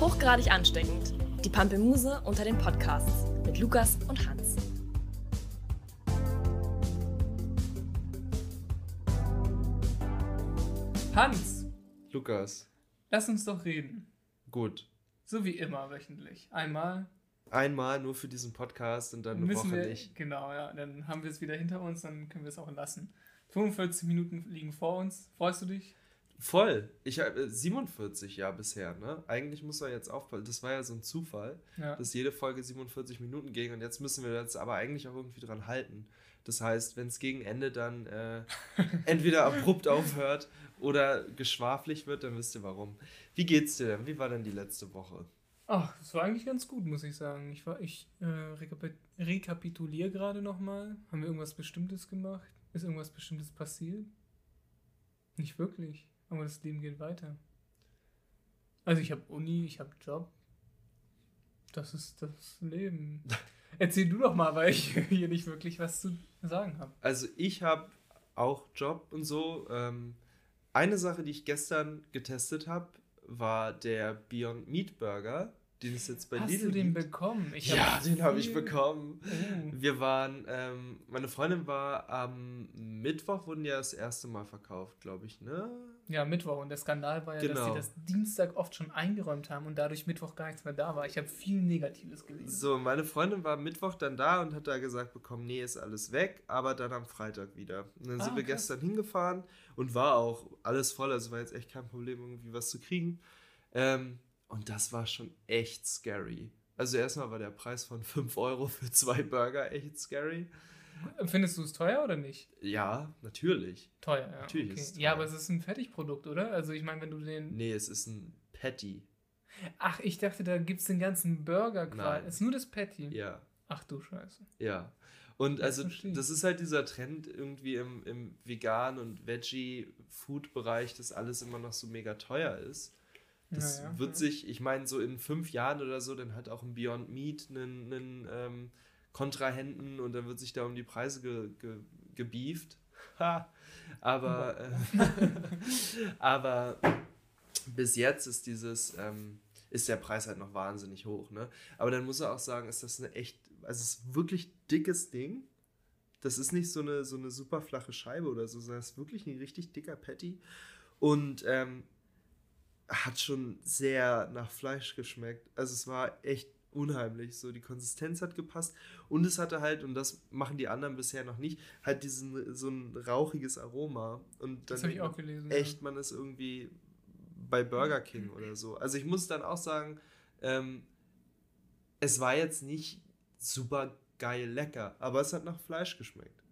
Hochgradig ansteckend. Die Pampelmuse unter den Podcasts mit Lukas und Hans. Hans, Lukas, lass uns doch reden. gut. So wie immer wöchentlich. Einmal Einmal nur für diesen Podcast und dann eine müssen Woche wir. nicht. Genau, ja. Dann haben wir es wieder hinter uns, dann können wir es auch lassen. 45 Minuten liegen vor uns. Freust du dich? Voll. Ich habe 47 ja bisher, ne? Eigentlich muss man jetzt aufpassen. Das war ja so ein Zufall, Ja. dass jede Folge 47 Minuten ging und jetzt müssen wir das aber eigentlich auch irgendwie dran halten. Das heißt, wenn es gegen Ende dann äh, entweder abrupt aufhört oder geschwaflich wird, dann wisst ihr warum. Wie geht's dir denn? Wie war denn die letzte Woche? Ach, das war eigentlich ganz gut, muss ich sagen. Ich war, ich äh, rekapi rekapituliere gerade nochmal. Haben wir irgendwas Bestimmtes gemacht? Ist irgendwas Bestimmtes passiert? Nicht wirklich. Aber das Leben geht weiter. Also ich habe Uni, ich habe Job. Das ist das Leben. Erzähl du doch mal, weil ich hier nicht wirklich was zu sagen habe. Also ich habe auch Job und so. Ähm, eine Sache, die ich gestern getestet habe, war der Beyond Meat Burger, den es jetzt bei Hast Lidl du den gibt. bekommen? Ich ja, den habe ich bekommen. Oh. Wir waren, ähm, meine Freundin war am Mittwoch, wurden ja das erste Mal verkauft, glaube ich, ne? Ja, Mittwoch. Und der Skandal war ja, dass Genau. sie das Dienstag oft schon eingeräumt haben und dadurch Mittwoch gar nichts mehr da war. Ich habe viel Negatives gelesen. So, meine Freundin war am Mittwoch dann da und hat da gesagt bekommen, nee, ist alles weg, aber dann am Freitag wieder. Und dann Ah, sind wir gestern hingefahren und war auch alles voll, also war jetzt echt kein Problem, irgendwie was zu kriegen. Ähm, und das war schon echt scary. Also erstmal war der Preis von 5 Euro für zwei Burger echt scary. Findest du es teuer oder nicht? Ja, natürlich. Teuer, ja. Natürlich okay. ist es Ja, teuer. aber es ist ein Fertigprodukt, oder? Also ich meine, wenn du den. Nee, es ist ein Patty. Ach, ich dachte, da gibt es den ganzen Burger quasi. Es ist nur das Patty. Ja. Ach du Scheiße. Ja. Und Das also verstehe das ist halt dieser Trend irgendwie im, im Vegan- und Veggie-Food-Bereich, dass alles immer noch so mega teuer ist. Das Naja, wird ja. sich, ich meine, so in fünf Jahren oder so, dann hat auch ein Beyond Meat einen, einen ähm, Kontrahenten und dann wird sich da um die Preise ge, ge, gebieft. Ha. Aber, äh, aber bis jetzt ist dieses, ähm, ist der Preis halt noch wahnsinnig hoch, ne? Aber dann muss er auch sagen, ist das eine echt, also es ist wirklich dickes Ding. Das ist nicht so eine, so eine super flache Scheibe oder so, sondern es ist wirklich ein richtig dicker Patty. Und ähm, hat schon sehr nach Fleisch geschmeckt. Also es war echt unheimlich. So die Konsistenz hat gepasst und es hatte halt und das machen die anderen bisher noch nicht, halt diesen so ein rauchiges Aroma und Das habe ich auch gelesen. echt man ist irgendwie bei Burger King oder so. Also ich muss dann auch sagen, ähm, es war jetzt nicht super geil lecker, aber es hat nach Fleisch geschmeckt.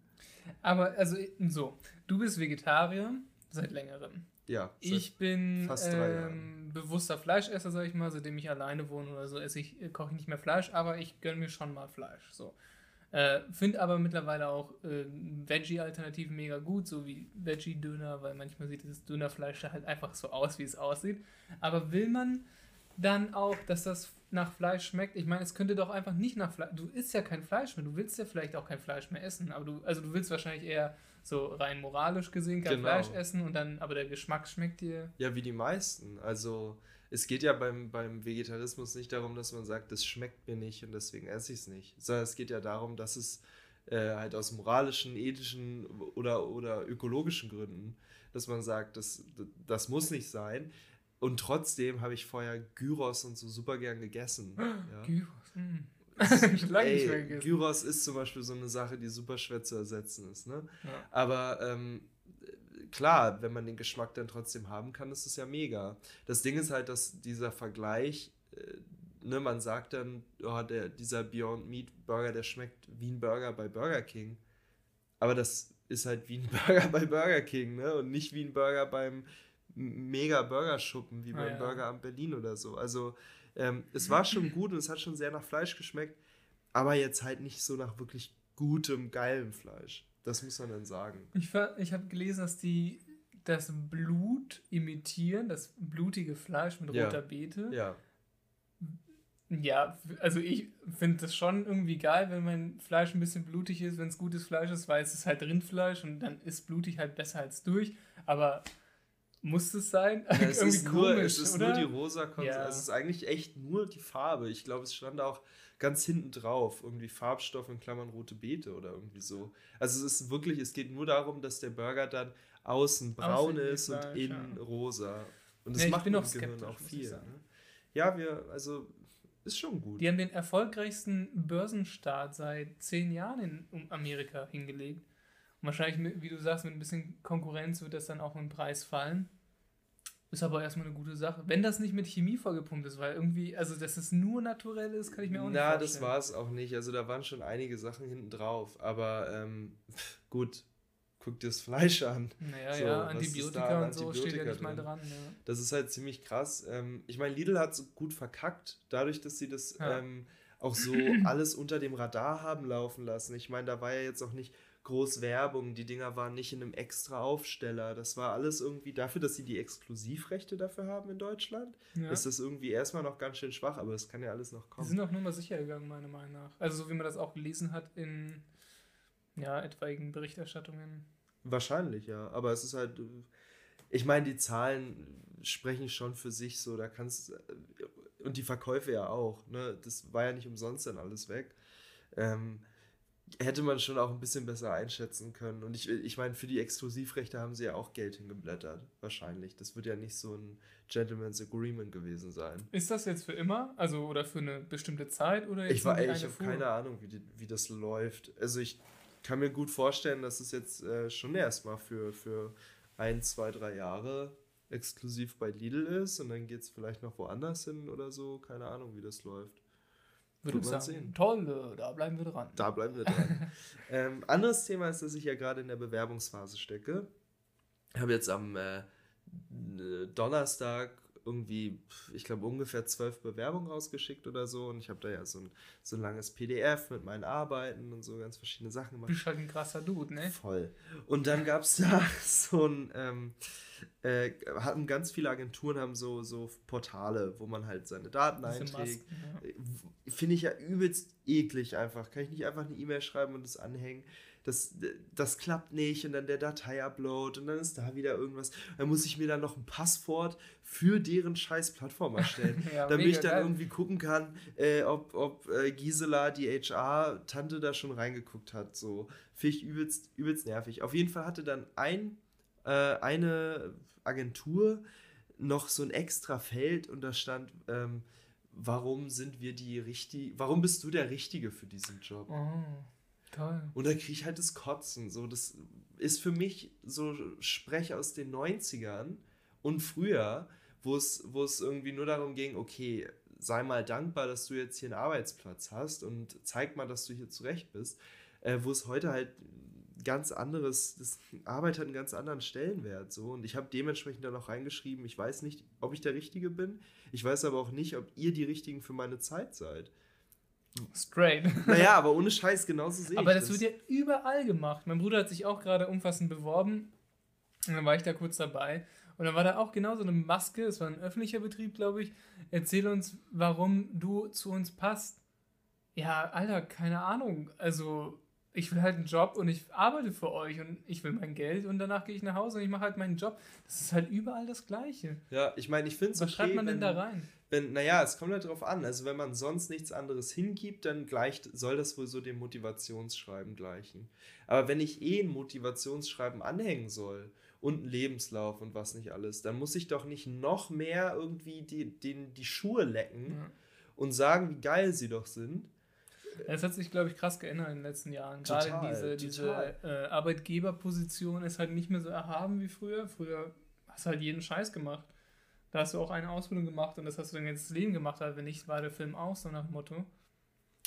Ja. Aber also so, du bist Vegetarier seit längerem. Ja. Ich bin ähm, bewusster Fleischesser, sag ich mal, seitdem ich alleine wohne oder so, esse ich, äh, koche ich nicht mehr Fleisch, aber ich gönne mir schon mal Fleisch. So. Äh, Finde aber mittlerweile auch äh, Veggie-Alternativen mega gut, so wie Veggie-Döner, weil manchmal sieht das Dönerfleisch da halt einfach so aus, wie es aussieht. Aber will man dann auch, dass das nach Fleisch schmeckt? Ich meine, es könnte doch einfach nicht nach Fleisch. Du isst ja kein Fleisch mehr, du willst ja vielleicht auch kein Fleisch mehr essen, aber du, also du willst wahrscheinlich eher so rein moralisch gesehen kein Genau. Fleisch essen und dann, aber der Geschmack schmeckt dir. Ja, wie die meisten. Also es geht ja beim, beim Vegetarismus nicht darum, dass man sagt, das schmeckt mir nicht und deswegen esse ich es nicht. Sondern es geht ja darum, dass es äh, halt aus moralischen, ethischen oder, oder ökologischen Gründen, dass man sagt, das, das muss nicht sein. Und trotzdem habe ich vorher Gyros und so super gern gegessen. Ja. Gyros. Mm. Lange nicht mehr gegessen. Gyros ist zum Beispiel so eine Sache, die super schwer zu ersetzen ist. Ne? Ja. Aber ähm, klar, wenn man den Geschmack dann trotzdem haben kann, ist es ja mega. Das Ding ist halt, dass dieser Vergleich, äh, ne, man sagt dann, oh, der, dieser Beyond Meat Burger, der schmeckt wie ein Burger bei Burger King. Aber das ist halt wie ein Burger bei Burger King, ne? Und nicht wie ein Burger beim mega Burgerschuppen, wie Ah, beim ja. Burger am Berlin oder so. Also ähm, es war schon gut und es hat schon sehr nach Fleisch geschmeckt, aber jetzt halt nicht so nach wirklich gutem, geilem Fleisch. Das muss man dann sagen. Ich, ich habe gelesen, dass die das Blut imitieren, das blutige Fleisch mit Ja. roter Beete. Ja. Ja, also ich finde das schon irgendwie geil, wenn mein Fleisch ein bisschen blutig ist, wenn es gutes Fleisch ist, weil es ist halt Rindfleisch und dann ist blutig halt besser als durch. Aber Muss es sein? Ja, es, ist nur, komisch, es ist oder? nur die rosa Konse Ja. Es ist eigentlich echt nur die Farbe. Ich glaube, es stand auch ganz hinten drauf. Irgendwie Farbstoff in Klammern rote Beete oder irgendwie so. Also es ist wirklich, es geht nur darum, dass der Burger dann außen braun Außen ist und innen ja. rosa. Und das Ja, macht bin Gehirn auch viel. Ne? Ja, wir, also ist schon gut. Die haben den erfolgreichsten Börsenstart seit zehn Jahren in Amerika hingelegt. Und wahrscheinlich, wie du sagst, mit ein bisschen Konkurrenz wird das dann auch im Preis fallen. Ist aber erstmal eine gute Sache. Wenn das nicht mit Chemie vollgepumpt ist, weil irgendwie, also dass es nur naturell ist, kann ich mir auch nicht Na, vorstellen. das war es auch nicht. Also da waren schon einige Sachen hinten drauf. Aber ähm, gut, guck dir das Fleisch an. Naja, So, ja, Antibiotika an und so steht ja nicht mal dran. Ja. Das ist halt ziemlich krass. Ähm, ich meine, Lidl hat es gut verkackt, dadurch, dass sie das Ja. ähm, auch so alles unter dem Radar haben laufen lassen. Ich meine, da war ja jetzt auch nicht groß Werbung. Die Dinger waren nicht in einem extra Aufsteller. Das war alles irgendwie dafür, dass sie die Exklusivrechte dafür haben in Deutschland. Ja. Ist das irgendwie erstmal noch ganz schön schwach, aber es kann ja alles noch Die kommen. sind auch nur mal sicher gegangen, meiner Meinung nach. Also so wie man das auch gelesen hat in ja, etwaigen Berichterstattungen. Wahrscheinlich, ja. Aber es ist halt, äh, ich meine, die Zahlen sprechen schon für sich so, da kannst äh, und die Verkäufe ja auch, ne? Das war ja nicht umsonst dann alles weg. Ähm, hätte man schon auch ein bisschen besser einschätzen können. Und ich, ich meine, für die Exklusivrechte haben sie ja auch Geld hingeblättert, wahrscheinlich. Das wird ja nicht so ein Gentleman's Agreement gewesen sein. Ist das jetzt für immer? Also oder für eine bestimmte Zeit? Oder Ich, war, ey, ich habe keine Ahnung, wie, die, wie das läuft. Also ich kann mir gut vorstellen, dass es jetzt äh, schon erstmal für, für ein, zwei, drei Jahre exklusiv bei Lidl ist und dann geht es vielleicht noch woanders hin oder so. Keine Ahnung, wie das läuft. Würde ich man sagen. sehen. Toll, da bleiben wir dran. Da bleiben wir dran. ähm, anderes Thema ist, dass ich ja gerade in der Bewerbungsphase stecke. Ich habe jetzt am äh, Donnerstag irgendwie, ich glaube, ungefähr zwölf Bewerbungen rausgeschickt oder so. Und ich habe da ja so ein, so ein langes PDF mit meinen Arbeiten und so ganz verschiedene Sachen Du gemacht. bist halt ein krasser Dude, ne? Voll. Und dann gab es da so ein, ähm, äh, hatten ganz viele Agenturen haben so, so Portale, wo man halt seine Daten Diese einträgt. Masken, ja. Finde ich ja übelst eklig einfach. Kann ich nicht einfach eine E-Mail schreiben und das anhängen? Das, das klappt nicht und dann der Datei-Upload und dann ist da wieder irgendwas. Dann muss ich mir dann noch ein Passwort für deren scheiß Plattform erstellen, Ja, damit ich dann geil. irgendwie gucken kann, äh, ob, ob äh, Gisela, die HR-Tante, da schon reingeguckt hat. So, finde ich übelst, übelst nervig. Auf jeden Fall hatte dann ein, äh, eine Agentur noch so ein extra Feld und da stand, ähm, warum sind wir die richtig, warum bist du der Richtige für diesen Job? Oh, toll. Und da kriege ich halt das Kotzen. So, das ist für mich so Sprech aus den 90ern und früher, wo es, wo es irgendwie nur darum ging, okay, sei mal dankbar, dass du jetzt hier einen Arbeitsplatz hast und zeig mal, dass du hier zurecht bist. Äh, wo es heute halt ganz anderes, das Arbeit hat einen ganz anderen Stellenwert. So. Und ich habe dementsprechend dann auch reingeschrieben, ich weiß nicht, ob ich der Richtige bin. Ich weiß aber auch nicht, ob ihr die Richtigen für meine Zeit seid. Straight. Naja, aber ohne Scheiß, genauso sehe Aber ich das wird ja überall gemacht. Mein Bruder hat sich auch gerade umfassend beworben. Und dann war ich da kurz dabei. Und dann war da auch genau so eine Maske. Es war ein öffentlicher Betrieb, glaube ich. Erzähl uns, warum du zu uns passt. Ja, Alter, keine Ahnung. Also, ich will halt einen Job und ich arbeite für euch und ich will mein Geld und danach gehe ich nach Hause und ich mache halt meinen Job. Das ist halt überall das Gleiche. Ja, ich meine, ich finde es Was schreibt man denn da rein? Wenn, naja, es kommt halt drauf an. Also wenn man sonst nichts anderes hingibt, dann gleicht, soll das wohl so dem Motivationsschreiben gleichen. Aber wenn ich eh ein Motivationsschreiben anhängen soll und einen Lebenslauf und was nicht alles, dann muss ich doch nicht noch mehr irgendwie die, den, die Schuhe lecken Ja. und sagen, wie geil sie doch sind. Es hat sich, glaube ich, krass geändert in den letzten Jahren. Gerade Total, diese, diese äh, Arbeitgeberposition ist halt nicht mehr so erhaben wie früher. Früher hast du halt jeden Scheiß gemacht. Da hast du auch eine Ausbildung gemacht und das hast du dann jetzt das Leben gemacht. Halt, wenn nicht, war der Film aus, so nach dem Motto.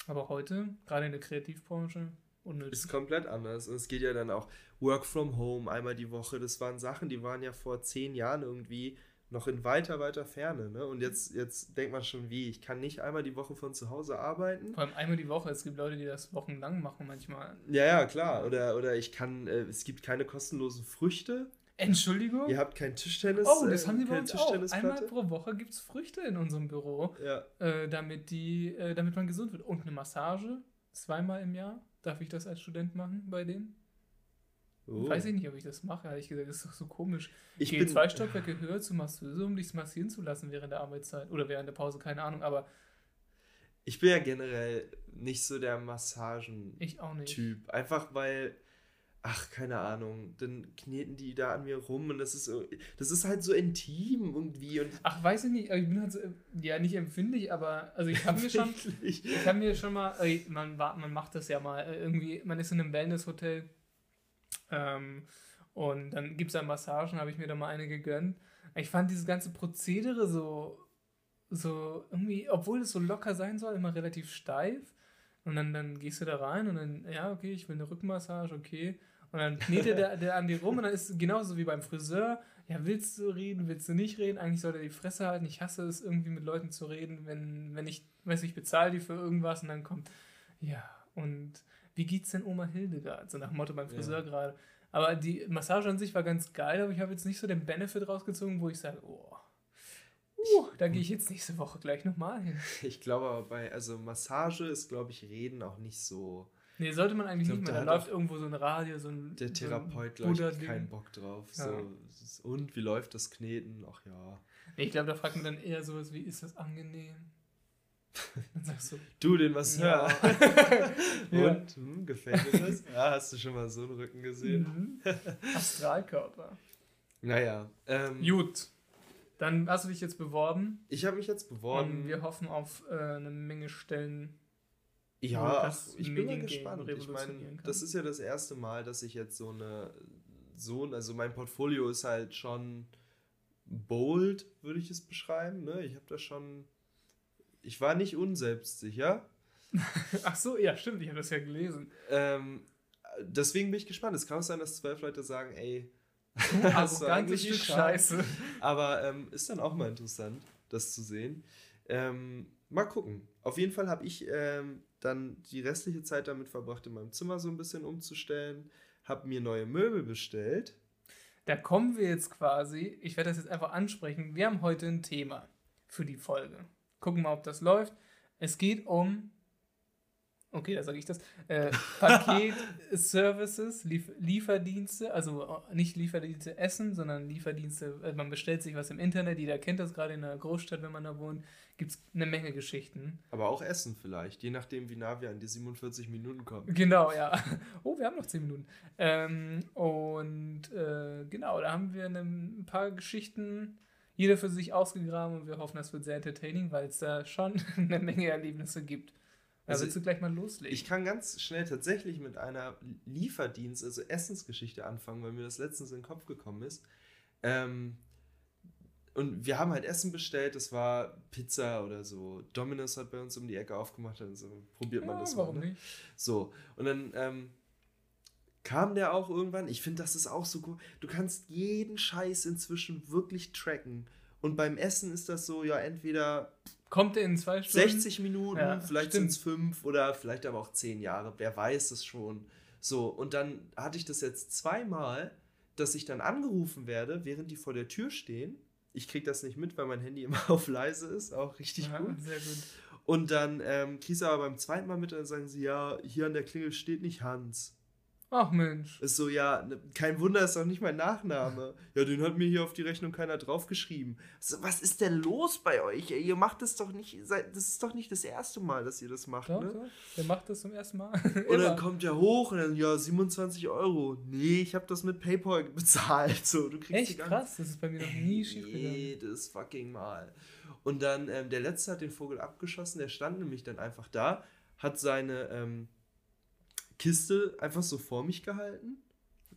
Aber heute, gerade in der Kreativbranche, unnötig. Ist komplett anders. Und es geht ja dann auch Work from Home einmal die Woche. Das waren Sachen, die waren ja vor zehn Jahren irgendwie noch in weiter, weiter Ferne. Ne? Und jetzt, jetzt denkt man schon, wie, ich kann nicht einmal die Woche von zu Hause arbeiten. Vor allem einmal die Woche. Es gibt Leute, die das wochenlang machen manchmal. Ja, ja, klar. Oder, oder ich kann, äh, es gibt keine kostenlosen Früchte. Entschuldigung? Ihr habt kein Tischtennis. oh, das äh, haben die bei uns auch. Einmal pro Woche gibt es Früchte in unserem Büro. Ja, äh, damit, die, äh, damit man gesund wird. Und eine Massage, zweimal im Jahr. Darf ich das als Student machen bei denen? Oh. Weiß ich nicht, ob ich das mache, ehrlich gesagt. Das ist doch so komisch. Ich gehe zwei Stockwerke höher zur Masseuse, um dich massieren zu lassen während der Arbeitszeit. Oder während der Pause, keine Ahnung. Aber Ich bin ja generell nicht so der Massagen-Typ. Einfach weil, ach, keine Ahnung, dann kneten die da an mir rum und das ist so, das ist halt so intim irgendwie und Ach, weiß ich nicht. Ich bin halt so, ja, nicht empfindlich, aber also ich habe mir schon, ich habe mir schon mal, man, man macht das ja mal, äh, irgendwie, man ist in einem Wellnesshotel ähm, und dann gibt es da Massagen, habe ich mir da mal eine gegönnt. Ich fand dieses ganze Prozedere so, so irgendwie, obwohl es so locker sein soll, immer relativ steif. Und dann, dann gehst du da rein und dann, ja, okay, ich will eine Rückenmassage, okay. Und dann knetet der, der an dir rum und dann ist es genauso wie beim Friseur. Ja, willst du reden, willst du nicht reden? Eigentlich soll er die Fresse halten. Ich hasse es, irgendwie mit Leuten zu reden, wenn, wenn ich, weiß ich bezahle die für irgendwas und dann kommt, ja, und wie geht's denn Oma Hildegard? So nach Motto beim Friseur Ja. gerade. Aber die Massage an sich war ganz geil, aber ich habe jetzt nicht so den Benefit rausgezogen, wo ich sage, oh, uh, da gehe ich jetzt nächste Woche gleich nochmal hin. Ich glaube aber bei, also Massage ist, glaube ich, Reden auch nicht so. Nee, sollte man eigentlich Ich glaub, nicht mehr. da läuft irgendwo so ein Radio, so ein. Der so ein Therapeut, glaube ich, hat Buddha-Ding. keinen Bock drauf. Ja. So, und wie läuft das Kneten? Ach ja. Nee, ich glaube, da fragt man dann eher sowas wie, ist das angenehm? Dann sagst du, Du, den was Ja. Ja. Und, hm, gefällt dir das? Ja, hast du schon mal so einen Rücken gesehen? mhm. Astralkörper. Naja, ähm, Gut. Dann hast du dich jetzt beworben ich habe mich jetzt beworben. und wir hoffen auf äh, eine Menge Stellen. Ja, das ich bin mal gespannt. Ich meine, das ist ja das erste Mal, dass ich jetzt so eine, so, also mein Portfolio ist halt schon bold, würde ich es beschreiben. Ne? Ich habe da schon, ich war nicht unselbstsicher. Ach so, ja, stimmt, ich habe das ja gelesen. Ähm, deswegen bin ich gespannt. Es kann auch sein, dass zwölf Leute sagen, ey, hast du ganzes eigentlich Stück. Scheiße. Aber ähm, ist dann auch mal interessant, das zu sehen. Ähm, mal gucken. Auf jeden Fall habe ich ähm, dann die restliche Zeit damit verbracht, in meinem Zimmer so ein bisschen umzustellen. Habe mir neue Möbel bestellt. Da kommen wir jetzt quasi, ich werde das jetzt einfach ansprechen. Wir haben heute ein Thema für die Folge. Gucken mal, ob das läuft. Es geht um, okay, da sage ich das, äh, Paket-Services, Lief Lieferdienste, also äh, nicht Lieferdienste Essen, sondern Lieferdienste, äh, man bestellt sich was im Internet, jeder kennt das gerade in einer Großstadt, wenn man da wohnt, gibt es eine Menge Geschichten. Aber auch Essen vielleicht, je nachdem, wie nah wir an die 47 Minuten kommen. Genau, ja. Oh, wir haben noch 10 Minuten. Ähm, und äh, genau, da haben wir ein paar Geschichten, jeder für sich ausgegraben und wir hoffen, das wird sehr entertaining, weil es da schon eine Menge Erlebnisse gibt. Da Also, willst du gleich mal loslegen. Ich kann ganz schnell tatsächlich mit einer Lieferdienst, also Essensgeschichte anfangen, weil mir das letztens in den Kopf gekommen ist. Ähm, und wir haben halt Essen bestellt, das war Pizza oder so. Domino's hat bei uns um die Ecke aufgemacht, dann so probiert man ja, das warum mal. Ne? nicht? So, und dann ähm, kam der auch irgendwann. Ich finde, das ist auch so gut. Du kannst jeden Scheiß inzwischen wirklich tracken. Und beim Essen ist das so, ja, entweder Kommt der in zwei Stunden? 60 Minuten, Ja, vielleicht sind es fünf oder vielleicht aber auch zehn Jahre, wer weiß es schon. So, und dann hatte ich das jetzt zweimal, dass ich dann angerufen werde, während die vor der Tür stehen. Ich kriege das nicht mit, weil mein Handy immer auf leise ist, auch richtig Ja, gut. sehr gut. Und dann ähm, kriegst du aber beim zweiten Mal mit, dann sagen sie, ja, hier an der Klingel steht nicht Hans. Ach Mensch. Ist so, ja, ne, kein Wunder, ist doch nicht mein Nachname. Ja, den hat mir hier auf die Rechnung keiner draufgeschrieben. So, was ist denn los bei euch? Ihr macht das doch nicht, das ist doch nicht das erste Mal, dass ihr das macht, Doch, ne? doch. Der macht das zum ersten Mal. Und dann kommt er hoch und dann, ja, 27 Euro. Nee, ich habe das mit PayPal bezahlt. So, du kriegst Echt krass, das ist bei mir noch nie schief gegangen. Jedes fucking Mal. Und dann, ähm, der Letzte hat den Vogel abgeschossen, der stand nämlich dann einfach da, hat seine ähm, Kiste einfach so vor mich gehalten.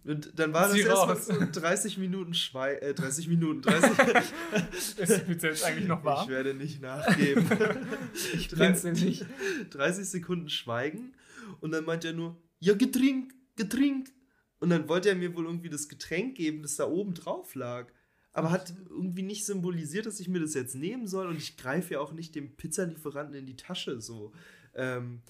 Und dann war das Sieh erstmal so 30 Minuten Schweig, äh, 30 Minuten, 30. Ist die jetzt eigentlich noch ich warm? werde nicht nachgeben. Ich Drei- blinzel nicht. 30 Sekunden Schweigen und dann meint er nur, ja, Getränk, Getränk. Und dann wollte er mir wohl irgendwie das Getränk geben, das da oben drauf lag. Aber hat irgendwie nicht symbolisiert, dass ich mir das jetzt nehmen soll und ich greife ja auch nicht dem Pizzalieferanten in die Tasche so. Ähm,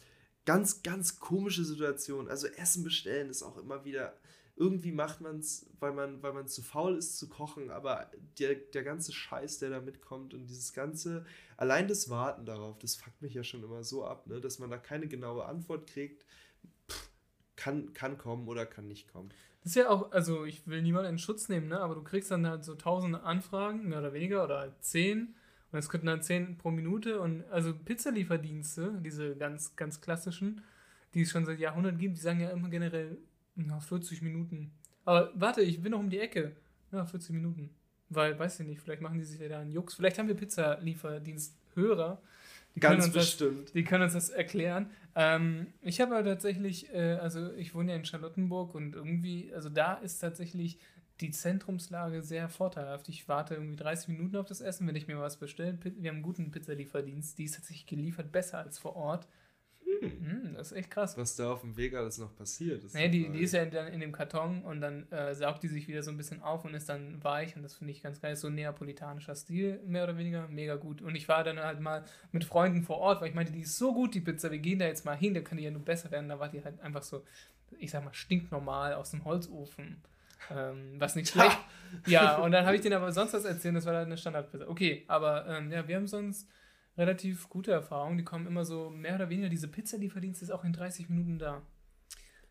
ganz, ganz komische Situation. Also Essen bestellen ist auch immer wieder, irgendwie macht man es, weil man, weil man zu faul ist zu kochen, aber der, der ganze Scheiß, der da mitkommt und dieses ganze, allein das Warten darauf, das fuckt mich ja schon immer so ab, ne, dass man da keine genaue Antwort kriegt. Pff, kann, kann kommen oder kann nicht kommen. Das ist ja auch, also ich will niemanden in Schutz nehmen, ne? aber du kriegst dann halt so tausend Anfragen, mehr oder weniger, oder zehn. Und es könnten dann zehn pro Minute. Und also Pizzalieferdienste, diese ganz, ganz klassischen, die es schon seit Jahrhunderten gibt, die sagen ja immer generell, na, 40 Minuten. Aber warte, ich bin noch um die Ecke. Ja, 40 Minuten. Weil, weiß ich nicht, vielleicht machen die sich ja da einen Jux. Vielleicht haben wir Pizzalieferdiensthörer. Die Ganz bestimmt. Das, die können uns das erklären. Ähm, ich habe aber tatsächlich, äh, also ich wohne ja in Charlottenburg und irgendwie, also da ist tatsächlich die Zentrumslage sehr vorteilhaft. Ich warte irgendwie 30 Minuten auf das Essen, wenn ich mir was bestelle. Wir haben einen guten Pizzalieferdienst, die ist tatsächlich geliefert besser als vor Ort. Hm, das ist echt krass. Was da auf dem Weg alles noch passiert. Ist Nee, die, die ist ja in, der- in dem Karton und dann äh, saugt die sich wieder so ein bisschen auf und ist dann weich und das finde ich ganz geil. So neapolitanischer Stil, mehr oder weniger, mega gut. Und ich war dann halt mal mit Freunden vor Ort, weil ich meinte, die ist so gut, die Pizza, wir gehen da jetzt mal hin, da kann die ja nur besser werden. Da war die halt einfach so, ich sag mal, stinknormal aus dem Holzofen. Ähm, was nicht schlecht. ja, und dann habe ich denen aber sonst was erzählt, das war dann eine Standardpizza. Okay, aber ähm, ja, wir haben sonst relativ gute Erfahrungen. Die kommen immer so mehr oder weniger, diese Pizzalieferdienst ist auch in 30 Minuten da.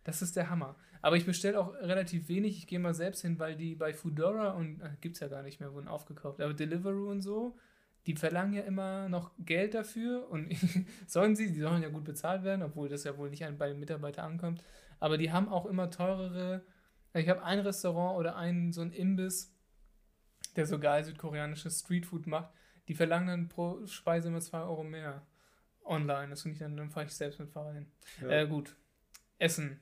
Das ist der Hammer. Aber ich bestelle auch relativ wenig. Ich gehe mal selbst hin, weil die bei Foodora und äh, gibt es ja gar nicht mehr, wurden aufgekauft. Aber Deliveroo und so, die verlangen ja immer noch Geld dafür und sollen sie, die sollen ja gut bezahlt werden, obwohl das ja wohl nicht bei den Mitarbeitern ankommt. Aber die haben auch immer teurere. Ich habe ein Restaurant oder einen so ein Imbiss, der so geil südkoreanisches Streetfood macht. Die verlangen dann pro Speise immer 2 Euro mehr online. Das finde ich dann, dann fahre ich selbst mit Fahrrad hin. Ja. Äh, gut. Essen.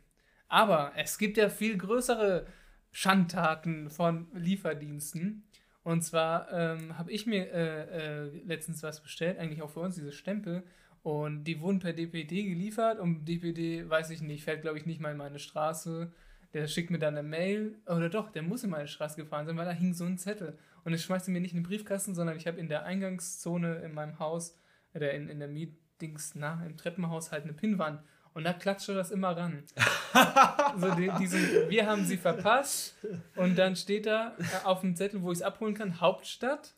Aber es gibt ja viel größere Schandtaten von Lieferdiensten. Und zwar ähm, habe ich mir äh, äh, letztens was bestellt, eigentlich auch für uns, diese Stempel. Und die wurden per DPD geliefert. Und DPD, weiß ich nicht, fährt, glaube ich, nicht mal in meine Straße. Der schickt mir dann eine Mail. Oder doch, der muss in meine Straße gefahren sein, weil da hing so ein Zettel. Und es schmeißt er mir nicht in den Briefkasten, sondern ich habe in der Eingangszone in meinem Haus, oder in, in der Mietdings, na, im Treppenhaus halt eine Pinnwand. Und da klatscht er das immer ran. so die, diesen, wir haben sie verpasst. Und dann steht da äh, auf dem Zettel, wo ich es abholen kann, Hauptstadt.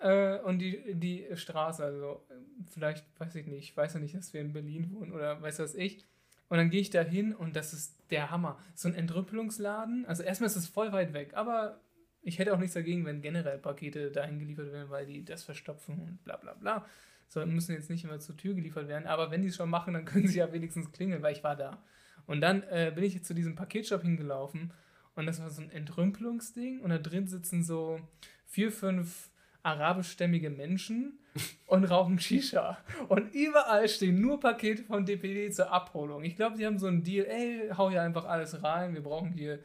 Äh, und die, die Straße, also äh, vielleicht, weiß ich nicht, ich weiß ja nicht, dass wir in Berlin wohnen oder weiß was ich. Und dann gehe ich da hin und das ist der Hammer. So ein Entrüppelungsladen. Also erstmal ist es voll weit weg, aber ich hätte auch nichts dagegen, wenn generell Pakete dahin geliefert werden, weil die das verstopfen und bla bla bla. So, müssen jetzt nicht immer zur Tür geliefert werden. Aber wenn die es schon machen, dann können sie ja wenigstens klingeln, weil ich war da. Und dann äh, bin ich jetzt zu diesem Paketshop hingelaufen und das war so ein Entrümpelungsding und da drin sitzen so vier, fünf arabischstämmige Menschen und rauchen Shisha. Und überall stehen nur Pakete von DPD zur Abholung. Ich glaube, die haben so einen Deal, ey, hau hier einfach alles rein, wir brauchen hier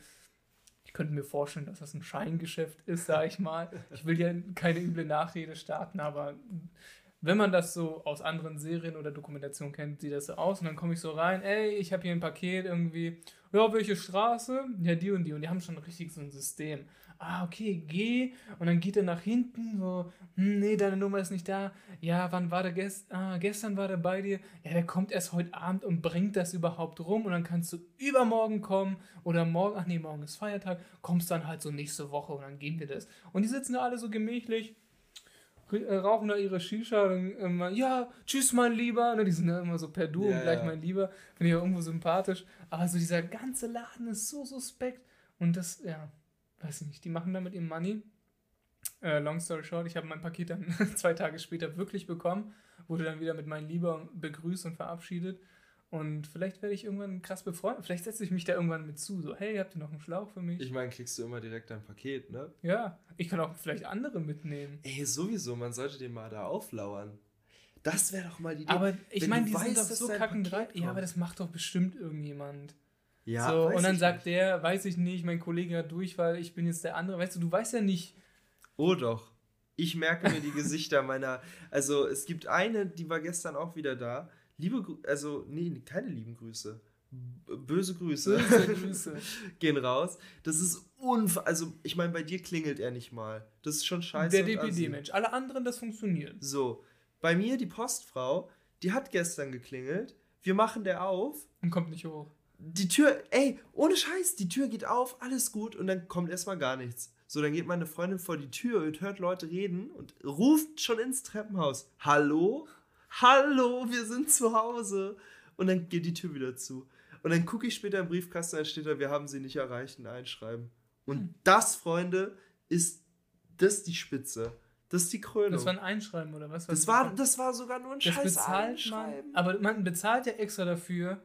ich könnte mir vorstellen, dass das ein Scheingeschäft ist, sage ich mal. Ich will ja keine üble Nachrede starten, aber wenn man das so aus anderen Serien oder Dokumentationen kennt, sieht das so aus. Und dann komme ich so rein, ey, ich habe hier ein Paket irgendwie, ja, welche Straße? Ja, die und die. Und die haben schon richtig so ein System. Ah, okay, geh. Und dann geht er nach hinten, so, hm, nee, deine Nummer ist nicht da. Ja, wann war der gestern? Ah, gestern war der bei dir. Ja, der kommt erst heute Abend und bringt das überhaupt rum. Und dann kannst du übermorgen kommen oder morgen, ach nee, morgen ist Feiertag, kommst dann halt so nächste Woche und dann geben wir das. Und die sitzen da alle so gemächlich rauchen da ihre Shisha, dann immer, ja, tschüss, mein Lieber. Ne, die sind ja immer so per Du Ja, und gleich ja. mein Lieber. Finde ich auch irgendwo sympathisch. Aber so dieser ganze Laden ist so suspekt. Und das, ja, weiß ich nicht, die machen damit ihr Money. Äh, long story short, ich habe mein Paket dann zwei Tage später wirklich bekommen. Wurde dann wieder mit meinem Lieber begrüßt und verabschiedet. Und vielleicht werde ich irgendwann krass befreundet. Vielleicht setze ich mich da irgendwann mit zu. So, hey, habt ihr noch einen Schlauch für mich? Ich meine, kriegst du immer direkt dein Paket, ne? ja, ich kann auch vielleicht andere mitnehmen. Ey, sowieso, man sollte den mal da auflauern. Das wäre doch mal die Idee. Aber ich meine, die sind weißt, doch dass so dein kacken Paket Ja, aber das macht doch bestimmt irgendjemand. ja, so, und dann sagt nicht. der, weiß ich nicht, mein Kollege hat Durchfall, ich bin jetzt der andere. Weißt du, du weißt ja nicht. Oh doch. Ich merke mir die Gesichter meiner. Also es gibt eine, die war gestern auch wieder da. Liebe, Grü- also nee, keine lieben Grüße. Böse Grüße Böse Grüße. gehen raus. Das ist unfassbar. Also ich meine, bei dir klingelt er nicht mal. Das ist schon scheiße. der. DPD-Mensch. Alle anderen, das funktioniert. So, bei mir die Postfrau, die hat gestern geklingelt. Wir machen der auf. Und kommt nicht hoch. Die Tür, ey, ohne Scheiß, die Tür geht auf, alles gut und dann kommt erstmal gar nichts. So, dann geht meine Freundin vor die Tür und hört Leute reden und ruft schon ins Treppenhaus: Hallo? Hallo, wir sind zu Hause. Und dann geht die Tür wieder zu. Und dann gucke ich später im Briefkasten, da steht da, wir haben sie nicht erreicht, ein Einschreiben. Und Hm. das, Freunde, ist das die Spitze. Das ist die Krönung. Das war ein Einschreiben oder was? das, war, das war sogar nur ein das scheiß bezahlt man. Einschreiben. Aber man bezahlt ja extra dafür.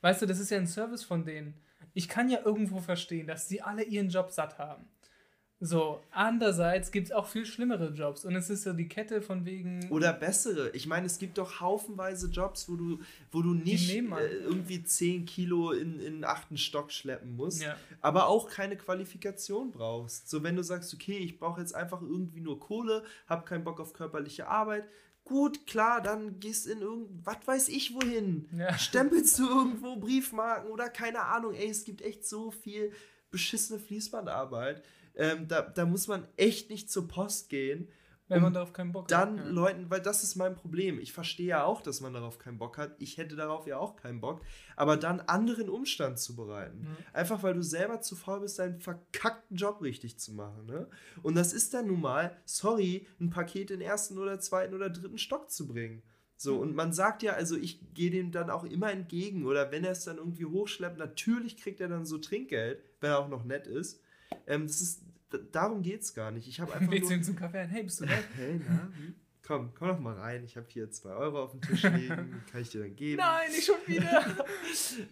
Weißt du, das ist ja ein Service von denen. Ich kann ja irgendwo verstehen, dass sie alle ihren Job satt haben. So, andererseits gibt es auch viel schlimmere Jobs. Und es ist so die Kette von wegen. Oder bessere. Ich meine, es gibt doch haufenweise Jobs, wo du, wo du nicht äh, irgendwie 10 Kilo in, in den achten Stock schleppen musst, Ja. aber auch keine Qualifikation brauchst. So, wenn du sagst, okay, ich brauche jetzt einfach irgendwie nur Kohle, habe keinen Bock auf körperliche Arbeit, gut, klar, dann gehst in irgend, was weiß ich wohin. Ja. Stempelst du irgendwo Briefmarken oder keine Ahnung. Ey, es gibt echt so viel beschissene Fließbandarbeit. Ähm, da, da muss man echt nicht zur Post gehen. wenn um man darauf keinen Bock dann hat. Ja. Leuten, weil das ist mein Problem. Ich verstehe ja auch, dass man darauf keinen Bock hat. Ich hätte darauf ja auch keinen Bock. Aber dann anderen Umstand zu bereiten. Mhm. Einfach weil du selber zu faul bist, deinen verkackten Job richtig zu machen. Ne? Und das ist dann nun mal, sorry, ein Paket in ersten oder zweiten oder dritten Stock zu bringen. So, Mhm. und man sagt ja, also ich gehe dem dann auch immer entgegen. Oder wenn er es dann irgendwie hochschleppt, natürlich kriegt er dann so Trinkgeld, wenn er auch noch nett ist. Ähm, das ist darum geht es gar nicht. Ich habe einfach Lädst nur, zum Kaffee ein? Hey, bist du nett? Hey, na? Komm, komm doch mal rein. Ich habe hier 2 Euro auf dem Tisch liegen. Kann ich dir dann geben? Nein, nicht schon wieder.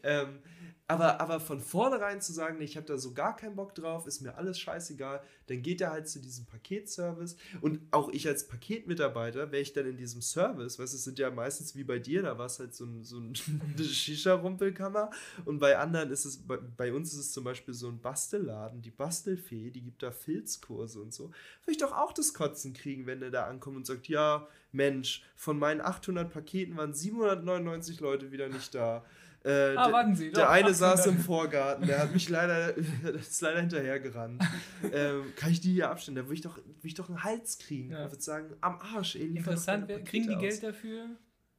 Ähm, aber, aber von vornherein zu sagen, nee, ich habe da so gar keinen Bock drauf, ist mir alles scheißegal, dann geht er halt zu diesem Paketservice. Und auch ich als Paketmitarbeiter, wäre ich dann in diesem Service, weißt du, es sind ja meistens wie bei dir, da war es halt so, so ein- eine Shisha-Rumpelkammer. Und bei anderen ist es, bei, bei uns ist es zum Beispiel so ein Bastelladen, die Bastelfee, die gibt da Filzkurse und so. Würde ich doch auch das Kotzen kriegen, wenn der da ankommt und sagt, ja, Mensch, von meinen 800 Paketen waren 799 Leute wieder nicht da. Äh, Ah, der- warten Sie. der doch, eine 800. saß im Vorgarten, der hat mich leider, ist leider hinterhergerannt. ähm, kann ich die hier abstellen? Da würde ich, doch- ich doch einen Hals kriegen. Ja. Ich würde sagen, am Arsch, ey. Interessant, Pakete kriegen die aus. Geld dafür?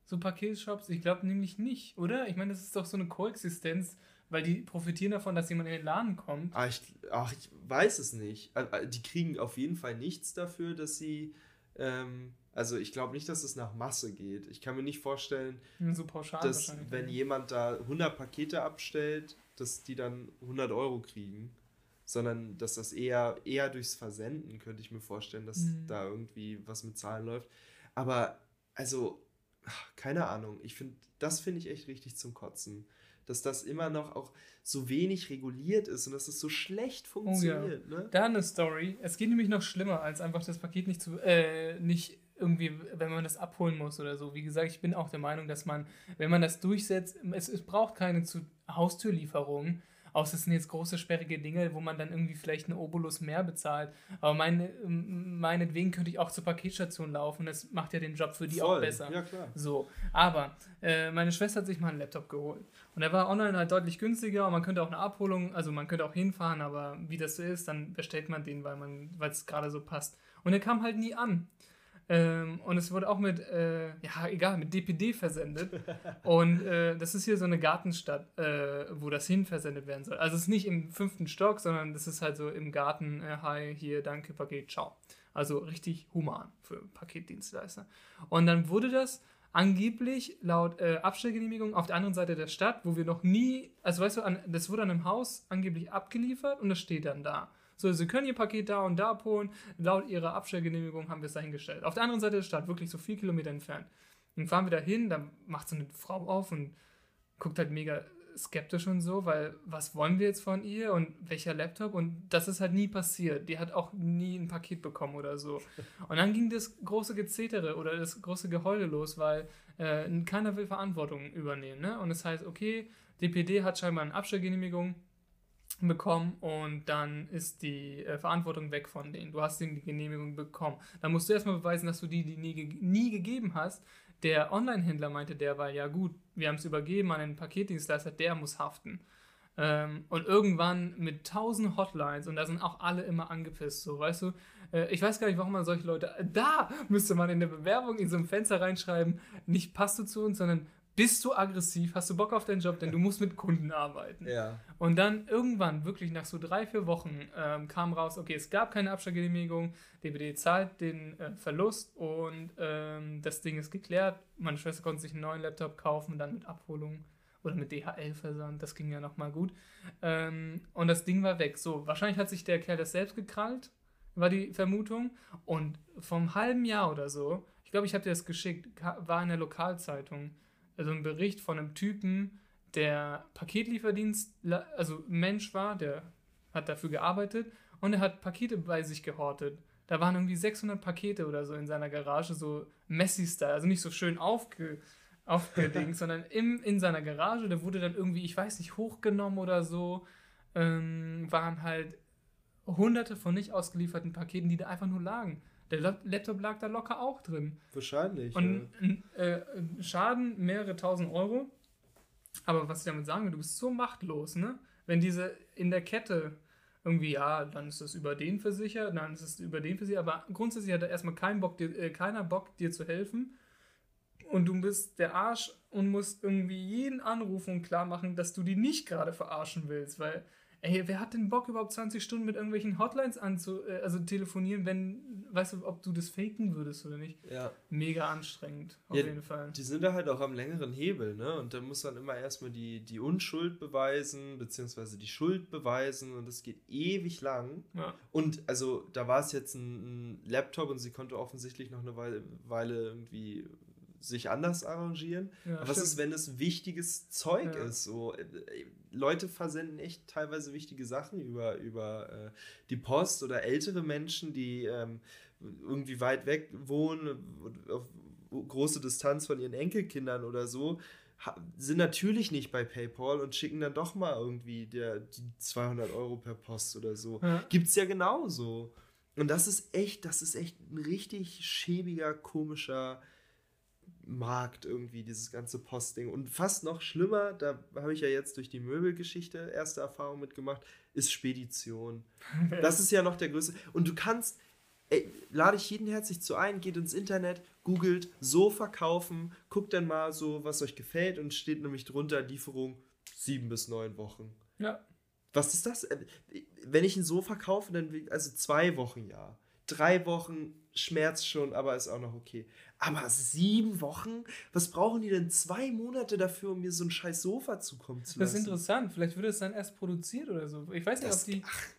So Paketshops? Ich glaube nämlich nicht, oder? Ich meine, das ist doch so eine Koexistenz, weil die profitieren davon, dass jemand in den Laden kommt. Ah, ich, ach, ich weiß es nicht. Äh, äh, Die kriegen auf jeden Fall nichts dafür, dass sie. Ähm, also ich glaube nicht, dass es nach Masse geht. Ich kann mir nicht vorstellen, So dass wenn jemand da 100 Pakete abstellt, dass die dann 100 Euro kriegen. Sondern dass das eher, eher durchs Versenden, könnte ich mir vorstellen, dass Mhm. da irgendwie was mit Zahlen läuft. Aber, also, keine Ahnung. Ich finde, das finde ich echt richtig zum Kotzen. Dass das immer noch auch so wenig reguliert ist und dass es so schlecht funktioniert. ne? Da eine Story. Es geht nämlich noch schlimmer, als einfach das Paket nicht zu, äh, nicht irgendwie, wenn man das abholen muss oder so. Wie gesagt, ich bin auch der Meinung, dass man, wenn man das durchsetzt, es, es braucht keine zu Haustürlieferung. Außer es sind jetzt große, sperrige Dinge, wo man dann irgendwie vielleicht einen Obolus mehr bezahlt. Aber meine, meinetwegen könnte ich auch zur Paketstation laufen. Das macht ja den Job für die auch Voll. besser. Ja, klar. So, aber äh, meine Schwester hat sich mal einen Laptop geholt. Und der war online halt deutlich günstiger und man könnte auch eine Abholung, also man könnte auch hinfahren, aber wie das so ist, dann bestellt man den, weil man, weil es gerade so passt. Und der kam halt nie an. Ähm, und es wurde auch mit, äh, ja, egal, mit DPD versendet. und äh, das ist hier so eine Gartenstadt, äh, wo das hin versendet werden soll. Also es ist nicht im fünften Stock, sondern das ist halt so im Garten, äh, hi, hier, danke, Paket, ciao. Also richtig human für Paketdienstleister. Und dann wurde das angeblich laut äh, Abstellgenehmigung auf der anderen Seite der Stadt, wo wir noch nie, also weißt du, an, das wurde an einem Haus angeblich abgeliefert und das steht dann da. So, sie können ihr Paket da und da abholen. Laut ihrer Abstellgenehmigung haben wir es dahingestellt. Auf der anderen Seite der Stadt, wirklich so vier Kilometer entfernt. Dann fahren wir da hin, dann macht so eine Frau auf und guckt halt mega skeptisch und so, weil was wollen wir jetzt von ihr und welcher Laptop und das ist halt nie passiert. Die hat auch nie ein Paket bekommen oder so. Und dann ging das große Gezetere oder das große Geheule los, weil äh, keiner will Verantwortung übernehmen. Ne? Und es das heißt, okay, DPD hat scheinbar eine Abstellgenehmigung bekommen und dann ist die äh, Verantwortung weg von denen. Du hast die Genehmigung bekommen. Dann musst du erstmal beweisen, dass du die, die nie, ge nie gegeben hast. Der Online-Händler meinte derweil, ja gut, wir haben es übergeben an den Paketdienstleister, der muss haften. Ähm, und irgendwann mit tausend Hotlines und da sind auch alle immer angepisst, so, weißt du? Äh, ich weiß gar nicht, warum man solche Leute, da müsste man in der Bewerbung in so einem Fenster reinschreiben, nicht passt du zu uns, sondern bist du aggressiv, hast du Bock auf deinen Job, denn du musst mit Kunden arbeiten. Ja. Und dann irgendwann, wirklich nach so drei, vier Wochen, ähm, kam raus, okay, es gab keine Abstellgenehmigung, DBD zahlt den äh, Verlust und ähm, das Ding ist geklärt. Meine Schwester konnte sich einen neuen Laptop kaufen, dann mit Abholung. Oder mit DHL-Versand, das ging ja nochmal gut. Ähm, und das Ding war weg. So, wahrscheinlich hat sich der Kerl das selbst gekrallt, war die Vermutung. Und vom halben Jahr oder so, ich glaube, ich habe dir das geschickt, war in der Lokalzeitung, also ein Bericht von einem Typen, der Paketlieferdienst, also Mensch war, der hat dafür gearbeitet und er hat Pakete bei sich gehortet. Da waren irgendwie 600 Pakete oder so in seiner Garage, so Messi-Style, also nicht so schön aufge, aufgedingt, sondern im, in seiner Garage, der wurde dann irgendwie, ich weiß nicht, hochgenommen oder so, ähm, waren halt hunderte von nicht ausgelieferten Paketen, die da einfach nur lagen. Der Laptop lag da locker auch drin. Wahrscheinlich. Und ja. äh, Schaden mehrere tausend Euro. Aber was ich damit sagen will, du bist so machtlos, ne? Wenn diese in der Kette irgendwie, ja, dann ist es über den versichert, dann ist es über den versichert, aber grundsätzlich hat er erstmal keinen Bock, dir, äh, keiner Bock, dir zu helfen. Und du bist der Arsch und musst irgendwie jeden anrufen und klar machen, dass du die nicht gerade verarschen willst, weil Ey, wer hat denn Bock, überhaupt 20 Stunden mit irgendwelchen Hotlines anzu, äh, also telefonieren, wenn, weißt du, ob du das faken würdest oder nicht? Ja. Mega anstrengend, auf ja, jeden Fall. Die sind da halt auch am längeren Hebel, ne? Und da muss man immer erstmal die, die Unschuld beweisen, beziehungsweise die Schuld beweisen und das geht ewig lang. Ja. Und also da war es jetzt ein, ein, Laptop und sie konnte offensichtlich noch eine Weile, Weile irgendwie sich anders arrangieren. Ja, Aber was ist, wenn es wichtiges Zeug ja. ist? So, äh, Leute versenden echt teilweise wichtige Sachen über, über äh, die Post oder ältere Menschen, die ähm, irgendwie weit weg wohnen, auf große Distanz von ihren Enkelkindern oder so, sind natürlich nicht bei PayPal und schicken dann doch mal irgendwie der, die 200 Euro per Post oder so. Ja. Gibt es ja genauso. Und das ist echt, das ist echt ein richtig schäbiger, komischer Markt irgendwie, dieses ganze Postding. Und fast noch schlimmer, da habe ich ja jetzt durch die Möbelgeschichte erste Erfahrung mitgemacht, ist Spedition. Das ist ja noch der größte. Und du kannst, ey, lade ich jeden herzlich zu ein, geht ins Internet, googelt so verkaufen, guckt dann mal so, was euch gefällt und steht nämlich drunter Lieferung sieben bis neun Wochen. Ja. Was ist das? Äh, wenn ich ihn so verkaufe, dann also zwei Wochen ja. Drei Wochen schmerzt schon, aber ist auch noch okay. Aber sieben Wochen? Was brauchen die denn zwei Monate dafür, um mir so ein scheiß Sofa zukommen zu lassen? Das ist interessant. Vielleicht wird es dann erst produziert oder so. Ich weiß nicht, das, ob die. Ach,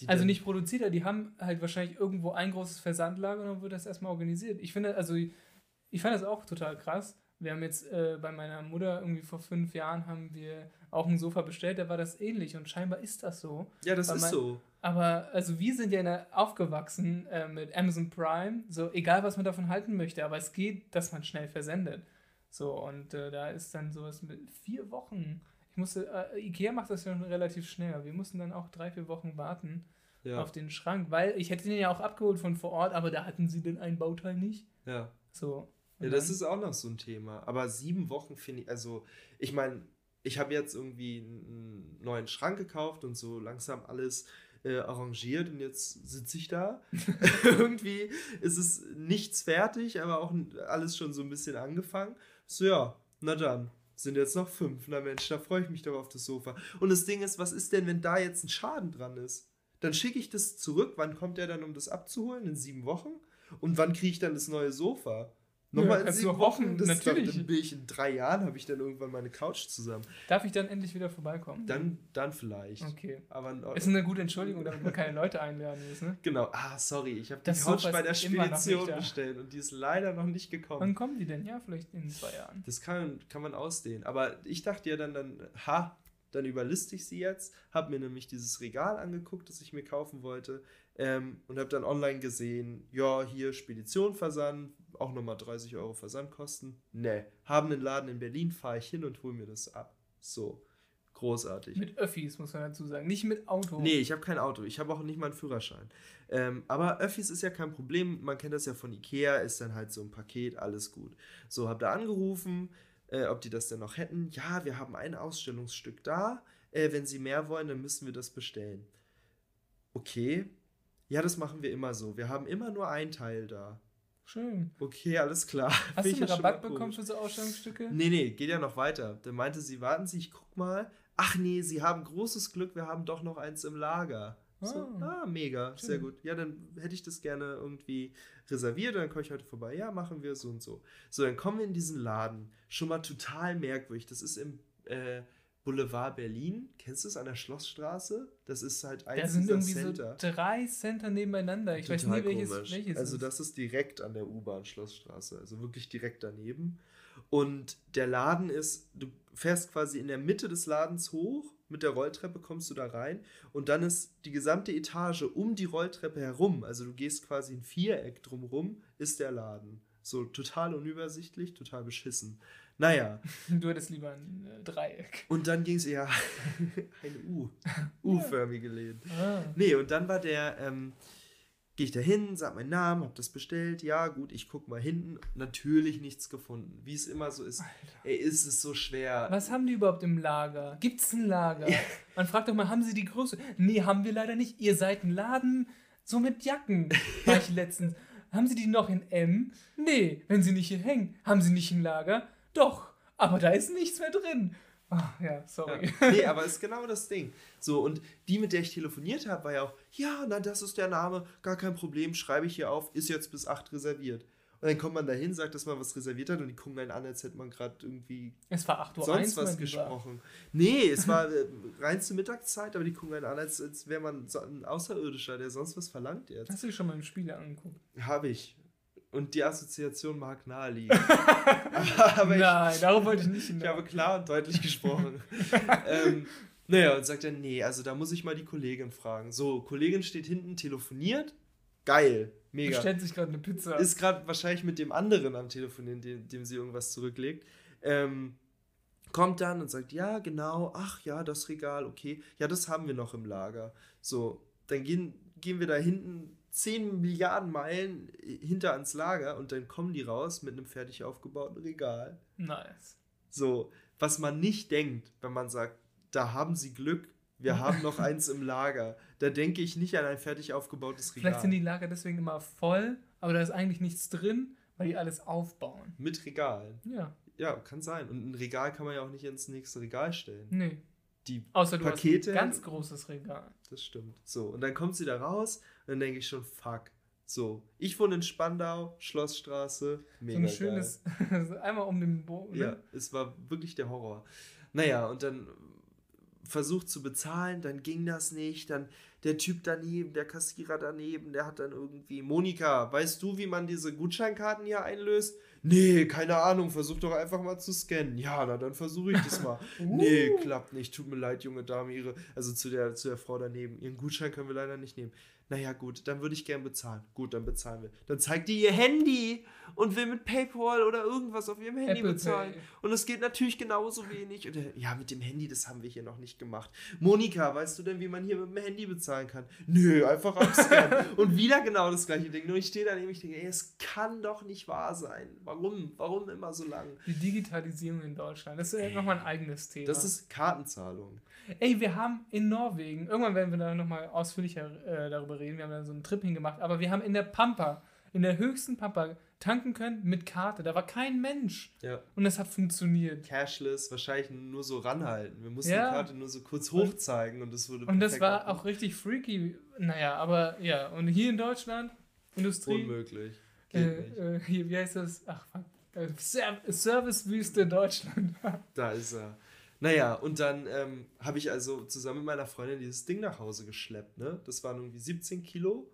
die also nicht produziert, aber die haben halt wahrscheinlich irgendwo ein großes Versandlager und dann wird das erstmal organisiert. Ich finde, also ich fand das auch total krass. Wir haben jetzt äh, bei meiner Mutter irgendwie vor fünf Jahren haben wir auch ein Sofa bestellt, da war das ähnlich und scheinbar ist das so. Ja, das ist mein, so. Aber also wir sind ja der, aufgewachsen äh, mit Amazon Prime, so egal was man davon halten möchte, aber es geht, dass man schnell versendet. So und äh, da ist dann sowas mit vier Wochen. Ich musste, äh, Ikea macht das ja relativ schnell. Wir mussten dann auch drei, vier Wochen warten ja. auf den Schrank, weil ich hätte den ja auch abgeholt von vor Ort, aber da hatten sie denn ein Bauteil nicht. Ja. So. Ja, das ist auch noch so ein Thema. Aber sieben Wochen finde ich, also ich meine, ich habe jetzt irgendwie einen neuen Schrank gekauft und so langsam alles äh, arrangiert und jetzt sitze ich da. irgendwie ist es nichts fertig, aber auch alles schon so ein bisschen angefangen. So, ja, na dann. Sind jetzt noch fünf. Na Mensch, da freue ich mich doch auf das Sofa. Und das Ding ist, was ist denn, wenn da jetzt ein Schaden dran ist? Dann schicke ich das zurück. Wann kommt der dann, um das abzuholen? In sieben Wochen? Und wann kriege ich dann das neue Sofa? Nochmal ja, sieben Wochen, das natürlich. Dann, dann bin ich in drei Jahren, habe ich dann irgendwann meine Couch zusammen. Darf ich dann endlich wieder vorbeikommen? Dann, dann vielleicht. Okay. Aber ist eine gute Entschuldigung, damit man keine Leute einladen muss, ne? Genau. Ah, sorry, ich habe die Couch bei der Spedition bestellt und die ist leider noch nicht gekommen. Wann kommen die denn? Ja, vielleicht in zwei Jahren. Das kann, kann man ausdehnen. Aber ich dachte ja dann, dann ha, dann überliste ich sie jetzt, habe mir nämlich dieses Regal angeguckt, das ich mir kaufen wollte ähm, und habe dann online gesehen, ja, hier Spedition, Versand, auch nochmal 30 Euro Versandkosten. Ne, haben einen Laden in Berlin, fahre ich hin und hole mir das ab. So, großartig. Mit Öffis, muss man dazu sagen, nicht mit Auto. Nee, ich habe kein Auto, ich habe auch nicht mal einen Führerschein. Ähm, aber Öffis ist ja kein Problem, man kennt das ja von Ikea, ist dann halt so ein Paket, alles gut. So, habe da angerufen, äh, ob die das denn noch hätten. Ja, wir haben ein Ausstellungsstück da, äh, wenn Sie mehr wollen, dann müssen wir das bestellen. Okay, ja, das machen wir immer so. Wir haben immer nur ein Teil da. Schön. Okay, alles klar. Hast du einen Rabatt bekommen für so Ausstellungsstücke? Nee, nee, geht ja noch weiter. Dann meinte sie, warten Sie, ich guck mal. Ach nee, Sie haben großes Glück, wir haben doch noch eins im Lager. So, ah, ah mega, schön. sehr gut. Ja, dann hätte ich das gerne irgendwie reserviert, dann komme ich heute vorbei. Ja, machen wir so und so. So, dann kommen wir in diesen Laden. Schon mal total merkwürdig. Das ist im äh, Boulevard Berlin. Kennst du es an der Schlossstraße? Das ist halt Da eins sind dieser irgendwie Center. so drei Center nebeneinander. Ich weiß Total nie, welches, komisch. welches Also ist. das ist direkt an der U-Bahn Schlossstraße, also wirklich direkt daneben. Und der Laden ist, du fährst quasi in der Mitte des Ladens hoch, mit der Rolltreppe kommst du da rein und dann ist die gesamte Etage um die Rolltreppe herum, also du gehst quasi ein Viereck drumrum, ist der Laden. So total unübersichtlich, total beschissen. Naja, Du hättest lieber ein äh, Dreieck. und dann ging es ja eine U, U-förmige Läden. Ah. Nee, und dann war der, ähm, gehe ich da hin, sag meinen Namen, hab das bestellt, ja gut, ich guck mal hinten, natürlich nichts gefunden, wie es immer so ist. Ey, ist es so schwer. Was haben die überhaupt im Lager? Gibt's ein Lager? Man fragt doch mal, haben sie die Größe? Nee, haben wir leider nicht. Ihr seid ein Laden, so mit Jacken, war ich letztens. Haben sie die noch in M? Nee, wenn sie nicht hier hängen. Haben sie nicht ein Lager? Doch, aber da ist nichts mehr drin. Ah, ja, sorry. Ja. Nee, aber ist genau das Ding. So, und die, mit der ich telefoniert habe, war ja auch, ja, na, das ist der Name, gar kein Problem, schreibe ich hier auf, ist jetzt bis 8 reserviert. Und dann kommt man da hin, sagt, dass man was reserviert hat und die gucken einen an, als hätte man gerade irgendwie Es war 8 Uhr sonst 1, was mein Lieber. gesprochen. Nee, es war äh, reinste Mittagszeit, aber die gucken einen an, als, als wäre man so ein Außerirdischer, der sonst was verlangt jetzt. Hast du dich schon mal im Spiele angeguckt? Habe ich. Und die Assoziation mag naheliegen. aber ich, Nein, darauf wollte ich nicht ich hinaus. habe klar und deutlich gesprochen. ähm, naja, und sagt er, nee, also da muss ich mal die Kollegin fragen. So, Kollegin steht hinten, telefoniert. Geil, mega. Bestellt sich gerade eine Pizza. Ist gerade wahrscheinlich mit dem anderen am Telefonieren, dem, dem sie irgendwas zurücklegt. Ähm, kommt dann und sagt, ja, genau, ach ja, das Regal, okay. Ja, das haben wir noch im Lager. So, dann gehen, gehen wir da hinten 10 Milliarden Meilen hinter ans Lager und dann kommen die raus mit einem fertig aufgebauten Regal. nice. So, was man nicht denkt, wenn man sagt, da haben sie Glück, wir haben noch eins im Lager. Da denke ich nicht an ein fertig aufgebautes Regal. Vielleicht sind die Lager deswegen immer voll, aber da ist eigentlich nichts drin, weil die alles aufbauen. Mit Regalen. Ja, Ja, kann sein. Und ein Regal kann man ja auch nicht ins nächste Regal stellen. nee. Die Außer du Pakete. hast ein ganz großes Regal. Das stimmt. So, und dann kommt sie da raus und dann denke ich schon, fuck. So, ich wohne in Spandau, Schlossstraße, mega so ein schönes, einmal um den Bogen. geil. Ja, es war wirklich der Horror. Naja, und dann versucht zu bezahlen, dann ging das nicht, dann der Typ daneben, der Kassierer daneben, der hat dann irgendwie, Monika, weißt du, wie man diese Gutscheinkarten hier einlöst? Nee, keine Ahnung, versuch doch einfach mal zu scannen. Ja, na dann versuche ich das mal. Nee, Uh. klappt nicht. Tut mir leid, junge Dame. Ihre, also zu der, zu der Frau daneben. Ihren Gutschein können wir leider nicht nehmen. Naja, gut, dann würde ich gern bezahlen. Gut, dann bezahlen wir. Dann zeigt die ihr Handy und will mit PayPal oder irgendwas auf ihrem Handy Apple bezahlen. Pay. Und es geht natürlich genauso wenig. Und er, ja, mit dem Handy, das haben wir hier noch nicht gemacht. Monika, weißt du denn, wie man hier mit dem Handy bezahlen kann? Nö, einfach abscannen. und wieder genau das gleiche Ding. Nur ich stehe daneben, ich denke, ey, es kann doch nicht wahr sein. Warum? Warum immer so lang? Die Digitalisierung in Deutschland, das ist ja nochmal ein eigenes Thema. Das ist Kartenzahlung. Ey, wir haben in Norwegen, irgendwann werden wir da nochmal ausführlicher äh, darüber reden, wir haben da so einen Trip hingemacht, aber wir haben in der Pampa, in der höchsten Pampa, tanken können mit Karte. Da war kein Mensch. Ja. Und es hat funktioniert. Cashless, wahrscheinlich nur so ranhalten. Wir mussten Ja. die Karte nur so kurz hochzeigen und das wurde Und das war abgerufen. auch richtig freaky. Naja, aber ja, und hier in Deutschland, Industrie, unmöglich. Äh, äh, hier, wie heißt das? Ach, fuck. Äh, Ser Servicewüste Deutschland. Da ist er. Naja, und dann ähm, habe ich also zusammen mit meiner Freundin dieses Ding nach Hause geschleppt. Ne? Das waren irgendwie 17 Kilo.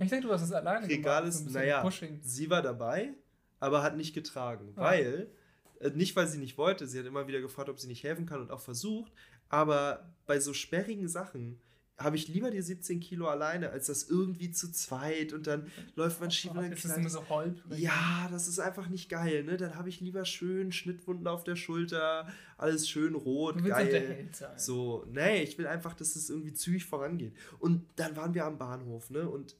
Ich denke, du hast das alleine Regal gemacht. ist, naja, Pushing. sie war dabei, aber hat nicht getragen. Ah. Weil, äh, nicht weil sie nicht wollte, sie hat immer wieder gefragt, ob sie nicht helfen kann und auch versucht, aber bei so sperrigen Sachen habe ich lieber die 17 Kilo alleine, als das irgendwie zu zweit und dann läuft man schief und dann Ist immer so holprig? Ja, das ist einfach nicht geil, ne? Dann habe ich lieber schön Schnittwunden auf der Schulter, alles schön rot, geil. So, nee, ich will einfach, dass es irgendwie zügig vorangeht. Und dann waren wir am Bahnhof, ne? Und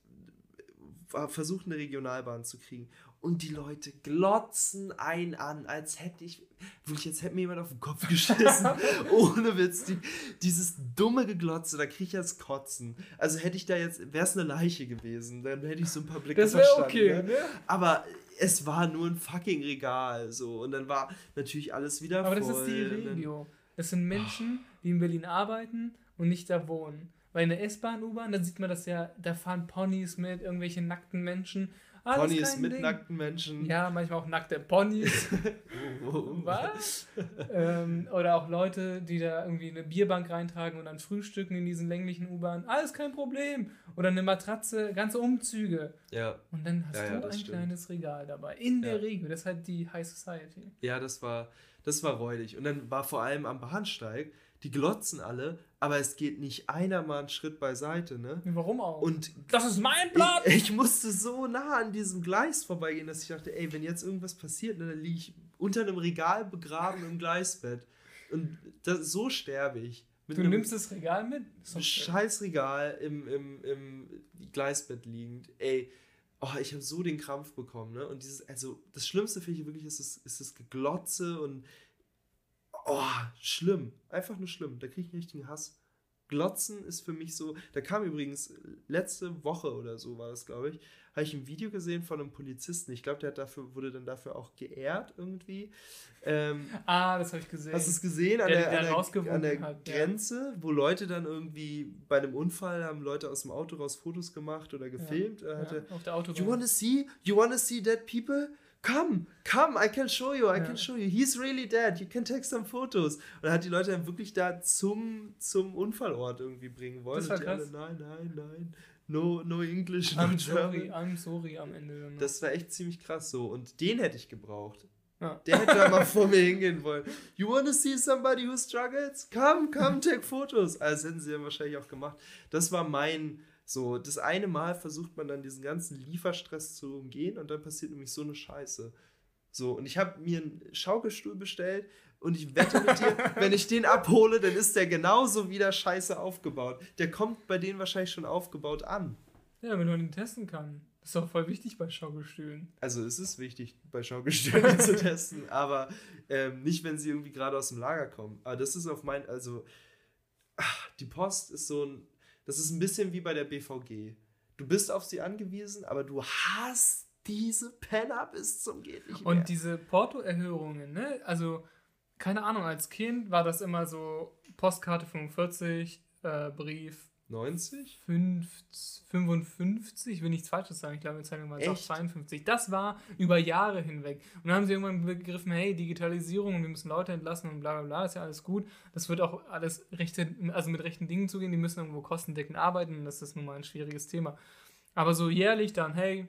war- versucht eine Regionalbahn zu kriegen. Und die Leute glotzen ein an, als hätte ich, wirklich, jetzt hätte mir jemand auf den Kopf geschissen. Ohne Witz. Die, dieses dumme Geglotze, da kriege ich das Kotzen. Also hätte ich da jetzt, wäre es eine Leiche gewesen, dann hätte ich so ein paar Blicke Das verstanden. okay, ne? ne? Aber es war nur ein fucking Regal, so. Und dann war natürlich alles wieder Aber voll. das ist die Regio. Das sind Menschen, die in Berlin arbeiten und nicht da wohnen. Weil in der S-Bahn, U-Bahn, da sieht man das ja, da fahren Ponys mit, irgendwelche nackten Menschen. Alles Ponys mit Ding. nackten Menschen. Ja, manchmal auch nackte Ponys. Was? ähm, oder auch Leute, die da irgendwie eine Bierbank reintragen und dann frühstücken in diesen länglichen U-Bahnen. Alles kein Problem. Oder eine Matratze, ganze Umzüge. Ja, Und dann hast Ja, ja, du das ein stimmt. kleines Regal dabei. In der Ja. Regel. Das ist halt die High Society. ja, das war, das war räudig. Und dann war vor allem am Bahnsteig, die glotzen alle, aber es geht nicht einer mal einen Schritt beiseite, ne? Warum auch? Und das ist mein Plan! ich, ich musste so nah an diesem Gleis vorbeigehen, dass ich dachte, ey, wenn jetzt irgendwas passiert, ne, dann liege ich unter einem Regal begraben im Gleisbett. Und das, so sterbe ich. Mit du nimmst das Regal mit? Scheiß Regal im, im, im Gleisbett liegend. Ey, oh, ich habe so den Krampf bekommen, ne? Und dieses, also das Schlimmste finde ich wirklich ist das, ist das Geglotze und oh, schlimm. Einfach nur schlimm. Da kriege ich einen richtigen Hass. Glotzen ist für mich so. Da kam übrigens letzte Woche oder so war das, glaube ich, habe ich ein Video gesehen von einem Polizisten. Ich glaube, der dafür, wurde dann dafür auch geehrt irgendwie. Ähm, Ah, das habe ich gesehen. Hast du es gesehen? An Der- der, der an der, an der hat, ja. Grenze, wo Leute dann irgendwie bei einem Unfall haben Leute aus dem Auto raus Fotos gemacht oder gefilmt. Ja, hatte, auf der Autobahn. You wanna see? You wanna see dead people? Come, come, I can show you, I Ja. can show you. He's really dead. You can take some photos. Und er hat die Leute dann wirklich da zum, zum Unfallort irgendwie bringen wollen. Das war die alle, krass. nein, nein, nein. No, no English, no I'm sorry. I'm sorry am Ende. Dann noch. Das war echt ziemlich krass so. Und den hätte ich gebraucht. ja. Der hätte da mal vor mir hingehen wollen. You wanna see somebody who struggles? Come, come, take photos. Also das hätten sie ja wahrscheinlich auch gemacht. Das war mein, so, das eine Mal versucht man dann diesen ganzen Lieferstress zu umgehen und dann passiert nämlich so eine Scheiße. So, und ich habe mir einen Schaukelstuhl bestellt und ich wette mit dir, wenn ich den abhole, dann ist der genauso wieder scheiße aufgebaut. Der kommt bei denen wahrscheinlich schon aufgebaut an. ja, wenn man ihn testen kann. Das ist doch voll wichtig bei Schaukelstühlen. Also es ist wichtig, bei Schaukelstühlen zu testen, aber ähm, nicht, wenn sie irgendwie gerade aus dem Lager kommen. Aber das ist auf mein, also ach, die Post ist so ein, das ist ein bisschen wie bei der BVG. Du bist auf sie angewiesen, aber du hast diese Penner bis zum geht nicht mehr. Und diese Portoerhöhungen, ne? Also, keine Ahnung, als Kind war das immer so Postkarte 45, äh, Brief 90? 5, 55, will nichts Falsches sagen, ich glaube, in Zeitung war es auch Echt? 52. Das war über Jahre hinweg. Und dann haben sie irgendwann begriffen, hey, Digitalisierung und wir müssen Leute entlassen und bla bla bla, ist ja alles gut. Das wird auch alles rechte, also mit rechten Dingen zugehen, die müssen irgendwo kostendeckend arbeiten und das ist nun mal ein schwieriges Thema. Aber so jährlich dann, hey,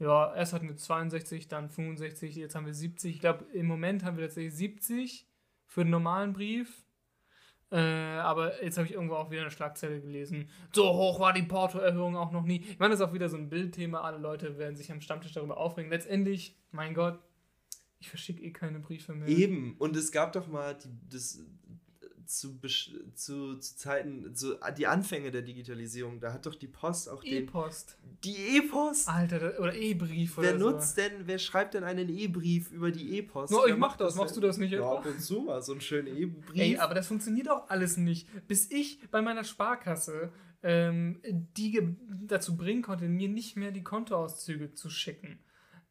ja, erst hatten wir 62, dann 65, jetzt haben wir 70. Ich glaube, im Moment haben wir tatsächlich 70 für den normalen Brief. Äh, aber jetzt habe ich irgendwo auch wieder eine Schlagzeile gelesen. So hoch war die Portoerhöhung auch noch nie. Ich meine, das ist auch wieder so ein Bildthema. Alle Leute werden sich am Stammtisch darüber aufregen. Letztendlich, mein Gott, ich verschicke eh keine Briefe mehr. Eben. Und es gab doch mal die, das, zu, zu, zu Zeiten, zu, die Anfänge der Digitalisierung, da hat doch die Post auch den, E-Post. die E-Post. Alter, oder E-Brief oder Wer so. nutzt denn, wer schreibt denn einen E-Brief über die E-Post? No, ich mach das. denn? Machst du das nicht Ja, ab und zu mal so einen schönen E-Brief. Ey, aber das funktioniert auch alles nicht. Bis ich bei meiner Sparkasse ähm, die dazu bringen konnte, mir nicht mehr die Kontoauszüge zu schicken.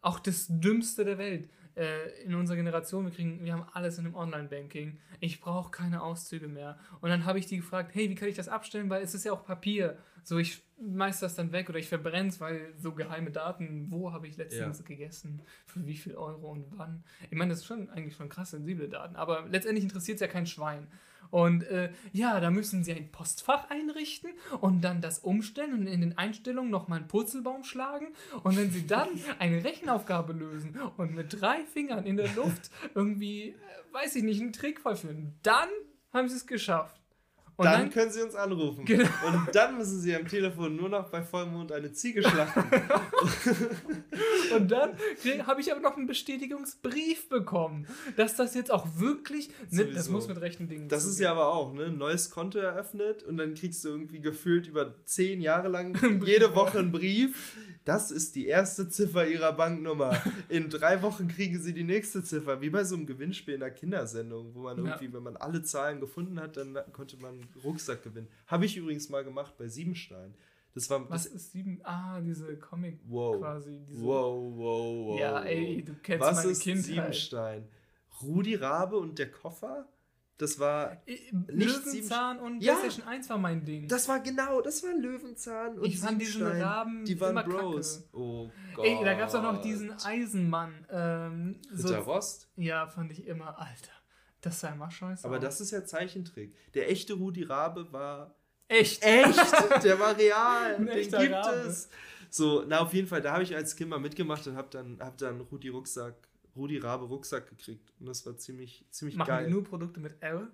Auch das Dümmste der Welt. Äh, in unserer Generation, wir, kriegen, wir haben alles in einem Online-Banking. Ich brauche keine Auszüge mehr. Und dann habe ich die gefragt, hey, wie kann ich das abstellen? Weil es ist ja auch Papier. So, ich schmeiß das dann weg oder ich verbrenne es, weil so geheime Daten, wo habe ich letztens Ja. gegessen, für wie viel Euro und wann. Ich meine, das ist schon eigentlich schon krass sensible Daten, aber letztendlich interessiert es ja kein Schwein. Und äh, ja, da müssen sie ein Postfach einrichten und dann das umstellen und in den Einstellungen nochmal einen Purzelbaum schlagen. Und wenn sie dann eine Rechenaufgabe lösen und mit drei Fingern in der Luft irgendwie, äh, weiß ich nicht, einen Trick vollführen, dann haben sie es geschafft. Und dann, dann, können Sie uns anrufen. Genau. Und dann müssen Sie am Telefon nur noch bei Vollmond eine Ziege schlachten. Und dann habe ich aber noch einen Bestätigungsbrief bekommen, dass das jetzt auch wirklich. Ne, das muss mit rechten Dingen Das ist zugehen. ja aber auch, ne? Ein neues Konto eröffnet und dann kriegst du irgendwie gefühlt über zehn Jahre lang jede Woche einen Brief. Das ist die erste Ziffer ihrer Banknummer. In drei Wochen kriegen sie die nächste Ziffer. Wie bei so einem Gewinnspiel in der Kindersendung, wo man Ja. irgendwie, wenn man alle Zahlen gefunden hat, dann konnte man einen Rucksack gewinnen. Habe ich übrigens mal gemacht bei Siebenstein. Das war Was das, ist sieben? Ah, diese Comic wow. quasi. Diese, wow, wow, wow. Ja, ey, du kennst Was meine ist Kindheit. Siebenstein? Rudi Rabe und der Koffer? Das war Nicht Löwenzahn und Ja. PlayStation 1 war mein Ding. Das war genau, das war Löwenzahn und Ich fand diesen. Raben Die waren immer Bros. kacke. Oh Gott. Ey, da gab es auch noch diesen Eisenmann. Ähm, so, Rost. ja, fand ich immer, Alter. Das sah immer scheiße Aber aus. das ist ja Zeichentrick. Der echte Rudi Rabe war Echt? echt, der war real. Ein Den gibt Rabe. es. So, na auf jeden Fall, da habe ich als Kind mal mitgemacht und habe dann, hab dann Rudi Rucksack, Rudi Rabe Rucksack gekriegt. Und das war ziemlich, ziemlich Machen geil. wir nur Produkte mit R?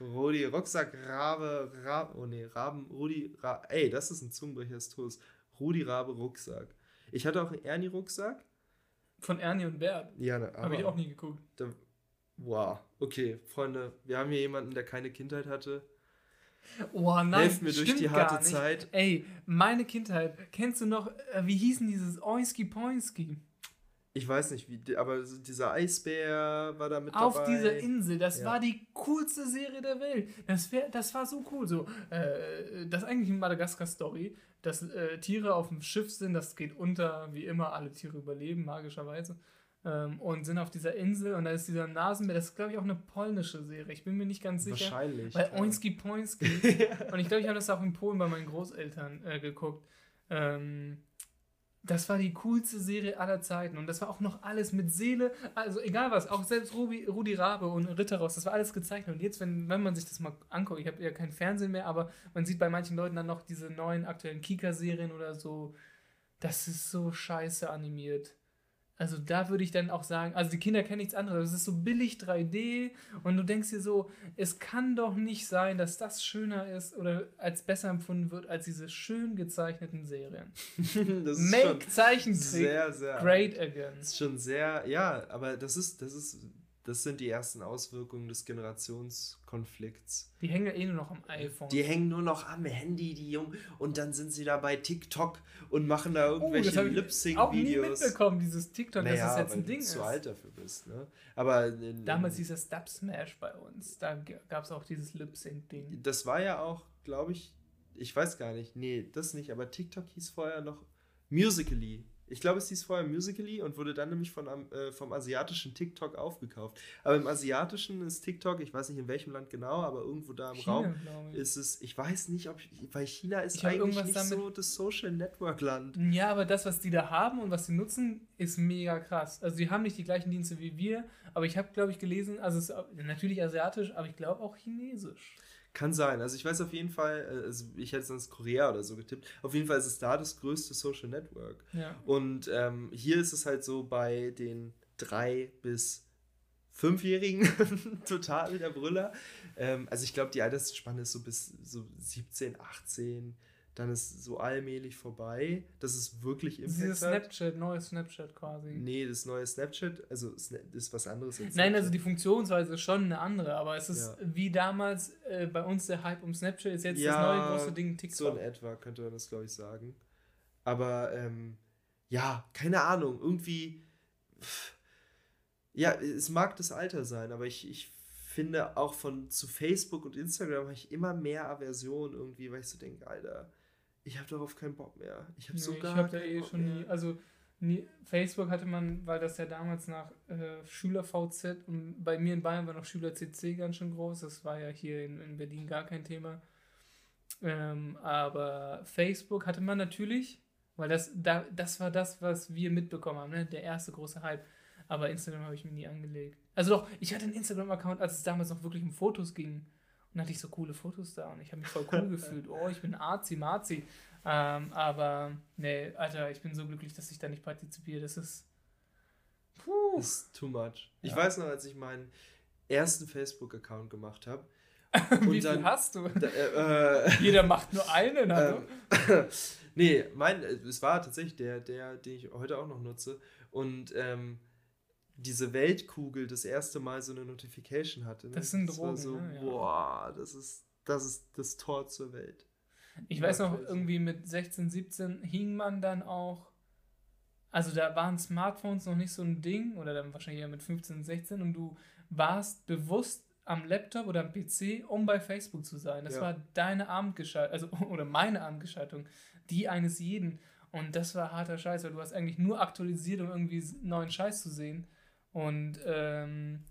Rudi Rucksack, Rabe, Rabe, oh nee, Raben, Rudi, Ra ey, das ist ein Zungenbrecher des Todes. Rudi Rabe Rucksack. Ich hatte auch einen Ernie Rucksack. Von Ernie und Bert. Ja, ne, Habe ich auch nie geguckt. Da, wow, okay, Freunde, wir haben hier jemanden, der keine Kindheit hatte. Oh nein, Helft mir durch die harte. Zeit. Ey, meine Kindheit. Kennst du noch, äh, wie hießen dieses Oinski Poinski? Ich weiß nicht, wie, aber dieser Eisbär war da mit Auf dabei. dieser Insel. Das Ja. war die coolste Serie der Welt. Das, wär, das war so cool. So, äh, das ist eigentlich eine Madagaskar-Story, dass äh, Tiere auf dem Schiff sind. Das geht unter, wie immer. Alle Tiere überleben, magischerweise. Ähm, und sind auf dieser Insel. Und da ist dieser Nasenbär. Das ist, glaube ich, auch eine polnische Serie. Ich bin mir nicht ganz sicher. Wahrscheinlich. Weil ja. Oinski Poinski. Und ich glaube, ich habe das auch in Polen bei meinen Großeltern äh, geguckt. Ähm, das war die coolste Serie aller Zeiten. Und das war auch noch alles mit Seele. Also egal was, auch selbst Ruby, Rudi Rabe und Ritterhaus, das war alles gezeichnet. Und jetzt, wenn, wenn man sich das mal anguckt, ich habe ja kein Fernsehen mehr, aber man sieht bei manchen Leuten dann noch diese neuen aktuellen Kika-Serien oder so. Das ist so scheiße animiert. Also da würde ich dann auch sagen, also die Kinder kennen nichts anderes. Es ist so billig 3D und du denkst dir so, es kann doch nicht sein, dass das schöner ist oder als besser empfunden wird als diese schön gezeichneten Serien. das ist Make Zeichentrick sehr, sehr. great again. Das ist schon sehr, ja, aber das ist, das ist, das sind die ersten Auswirkungen des Generationskonflikts. Die hängen ja eh nur noch am iPhone. Die hängen nur noch am Handy, die Jungen, und dann sind sie da bei TikTok und machen da oh, irgendwelche habe ich auch nie Lip-Sync-Videos. mitbekommen, dieses TikTok, Naja, dass das jetzt weil ein Ding du ist. zu alt dafür bist, ne? Aber in, Damals in, hieß das Dub Smash bei uns. Da gab es auch dieses Lip-Sync-Ding. das war ja auch, glaube ich, ich weiß gar nicht, nee, das nicht, aber TikTok hieß vorher noch Musically. Ich glaube, es hieß vorher Musically und wurde dann nämlich von, äh, vom asiatischen TikTok aufgekauft. Aber im asiatischen ist TikTok, ich weiß nicht in welchem Land genau, aber irgendwo da im China, Raum ist es, ich weiß nicht, ob, weil China ist Ich eigentlich nicht so das Social Network Land. Ja, aber das, was die da haben und was sie nutzen, ist mega krass. Also die haben nicht die gleichen Dienste wie wir, aber ich habe, glaube ich, gelesen, also es ist natürlich asiatisch, aber ich glaube auch chinesisch. Kann sein. Also ich weiß auf jeden Fall, äh, also ich hätte sonst Korea oder so getippt. Auf jeden Fall ist es da das größte Social Network. Ja. Und ähm, hier ist es halt so bei den drei bis fünfjährigen total der Brüller. Ähm, also ich glaube, die Altersspanne ist so bis so 17, 18. Dann ist so allmählich vorbei. Das ist wirklich Dieses Impact hat. Snapchat, neues Snapchat quasi. Nee, das neue Snapchat, also ist was anderes als Nein, also die Funktionsweise ist schon eine andere, aber es ist Ja. wie damals äh, bei uns der Hype um Snapchat ist jetzt Ja, das neue große Ding TikTok. So in etwa könnte man das, glaube ich, sagen. Aber ähm, ja, keine Ahnung, irgendwie. pff, Ja, es mag das Alter sein, aber ich, ich finde auch von zu Facebook und Instagram habe ich immer mehr Aversion irgendwie, weil ich so denke, Alter, ich habe darauf keinen Bock mehr. Ich habe so Nee, gar ich habe da eh Bock schon mehr. nie, also nie, Facebook hatte man, weil das ja damals nach äh, Schüler VZ und bei mir in Bayern war noch Schüler CC ganz schön groß, das war ja hier in, in Berlin gar kein Thema. Ähm, aber Facebook hatte man natürlich, weil das, da, das war das, was wir mitbekommen haben, ne? der erste große Hype. Aber Instagram habe ich mir nie angelegt. Also doch, ich hatte einen Instagram-Account, als es damals noch wirklich um Fotos ging. Und dann hatte ich so coole Fotos da und ich habe mich voll cool gefühlt. Oh, ich bin Arzi, Marzi. Ähm, aber nee, Alter, ich bin so glücklich, dass ich da nicht partizipiere. Das ist. Puh. Das ist too much. Ich Ja. weiß noch, als ich meinen ersten Facebook-Account gemacht habe. Wie dann- viel hast du? Da, äh, äh, Jeder macht nur einen, also. Nee, mein, äh, es war tatsächlich der, der, den ich heute auch noch nutze. Und ähm, diese Weltkugel das erste Mal so eine Notification hatte. Ne? Das sind war Drogen, so, ne? Ja. boah, das ist, das ist das Tor zur Welt. Ich weiß noch, irgendwie mit 16, 17 hing man dann auch. Also da waren Smartphones noch nicht so ein Ding, oder dann wahrscheinlich eher mit 15, 16, und du warst bewusst am Laptop oder am PC, um bei Facebook zu sein. Das Ja. war deine Abendgeschaltung, also oder meine Abendgeschaltung, die eines jeden. Und das war harter Scheiß, weil du hast eigentlich nur aktualisiert, um irgendwie neuen Scheiß zu sehen. Und ähm,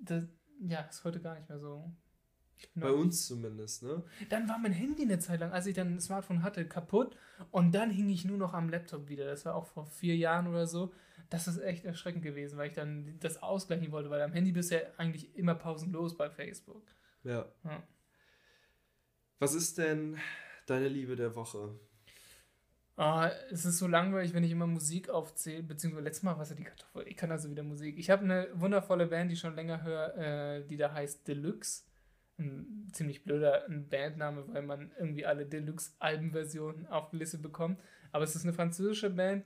das, ja, ist heute gar nicht mehr so. Bei uns zumindest, ne? Dann war mein Handy eine Zeit lang, als ich dann ein Smartphone hatte, kaputt und dann hing ich nur noch am Laptop wieder. Das war auch vor vier Jahren oder so. Das ist echt erschreckend gewesen, weil ich dann das ausgleichen wollte, weil am Handy bist du ja eigentlich immer pausenlos bei Facebook. Ja. ja. Was ist denn deine Liebe der Woche? Oh, es ist so langweilig, wenn ich immer Musik aufzähle, beziehungsweise letztes Mal war es ja die Kartoffel. Ich kann also wieder Musik. Ich habe eine wundervolle Band, die ich schon länger höre, äh, die da heißt Deluxe ein ziemlich blöder Bandname, weil man irgendwie alle Deluxe-Albenversionen aufgelistet bekommt. Aber es ist eine französische Band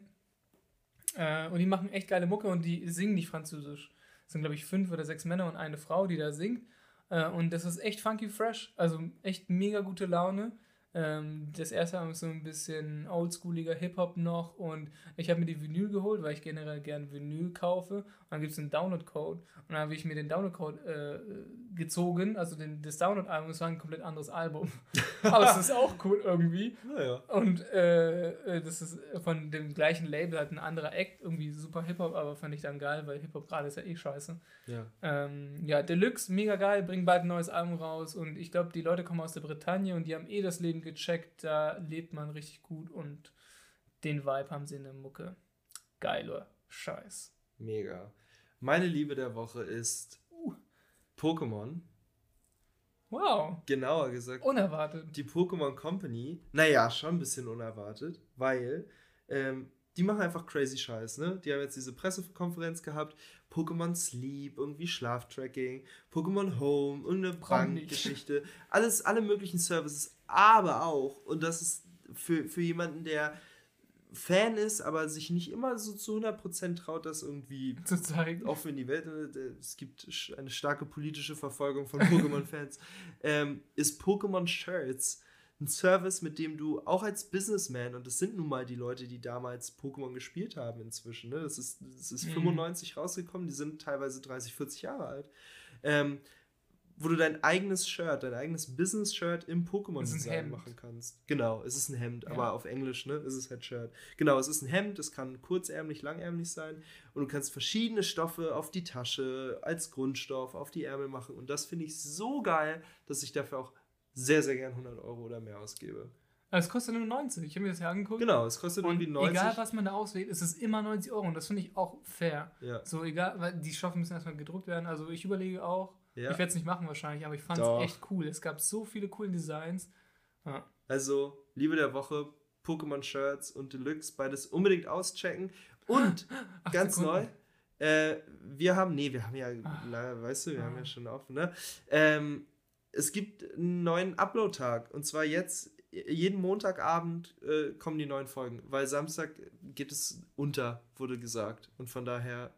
äh, und die machen echt geile Mucke und die singen nicht französisch. Es sind, glaube ich, fünf oder sechs Männer und eine Frau, die da singt. Äh, und das ist echt funky fresh, also echt mega gute Laune. Ähm, das erste Album ist so ein bisschen oldschooliger Hip-Hop noch und ich habe mir die Vinyl geholt, weil ich generell gerne Vinyl kaufe. Und dann gibt es einen Download-Code und dann habe ich mir den Download-Code äh, gezogen, also den, das Download-Album, es war ein komplett anderes Album. Aber es ist auch cool irgendwie. Naja. Und äh, äh, das ist von dem gleichen Label halt ein anderer Act, irgendwie super Hip-Hop, aber fand ich dann geil, weil Hip-Hop gerade ist ja eh scheiße. Ja. Ähm, ja, Deluxe, mega geil, bringen bald ein neues Album raus und ich glaube, die Leute kommen aus der Bretagne und die haben eh das Leben gecheckt, da lebt man richtig gut und den Vibe haben sie in der Mucke. Geiler Scheiß. Mega. Meine Liebe der Woche ist uh. Pokémon. Wow. Genauer gesagt. Unerwartet. Die Pokémon Company. Naja, schon ein bisschen unerwartet, weil ähm, die machen einfach crazy Scheiß, ne? Die haben jetzt diese Pressekonferenz gehabt. Pokémon Sleep, irgendwie Schlaftracking, Pokémon Home, irgendeine Brandgeschichte. Alles, alle möglichen Services, aber auch, und das ist für, für jemanden, der Fan ist, aber sich nicht immer so zu 100% traut, das irgendwie zu zeigen. Offen in die Welt. Äh, es gibt eine starke politische Verfolgung von Pokémon-Fans. ähm, ist Pokémon Shirts ein Service, mit dem du auch als Businessman, und das sind nun mal die Leute, die damals Pokémon gespielt haben inzwischen, ne? das ist, das ist mhm. 95 rausgekommen, die sind teilweise 30, 40 Jahre alt. Ähm, wo du dein eigenes Shirt, dein eigenes Business-Shirt im Pokémon-Design machen kannst. Genau, es ist ein Hemd, ja. aber auf Englisch, ne, ist es halt Shirt. Genau, es ist ein Hemd, es kann kurzärmlich, langärmlich sein und du kannst verschiedene Stoffe auf die Tasche, als Grundstoff, auf die Ärmel machen und das finde ich so geil, dass ich dafür auch sehr, sehr gern 100 Euro oder mehr ausgebe. Es kostet nur 90. Ich habe mir das ja angeguckt. Genau, es kostet irgendwie 90. Egal, was man da auswählt, ist es immer 90 Euro. Und das finde ich auch fair. Ja. So, egal, weil die Stoffe müssen erstmal gedruckt werden. Also, ich überlege auch, ja. Ich werde es nicht machen wahrscheinlich, aber ich fand es echt cool. Es gab so viele coole Designs. Ja. Also, Liebe der Woche, Pokémon Shirts und Deluxe, beides unbedingt auschecken. Und ganz Sekunden. neu, äh, wir haben, nee, wir haben ja, Ach. weißt du, wir ah. haben ja schon offen, ne? Ähm, es gibt einen neuen Upload-Tag und zwar jetzt jeden Montagabend äh, kommen die neuen Folgen, weil Samstag geht es unter, wurde gesagt. Und von daher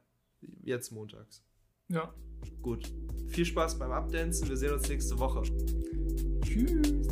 jetzt montags. Ja. Gut. Viel Spaß beim Abdancen. Wir sehen uns nächste Woche. Tschüss.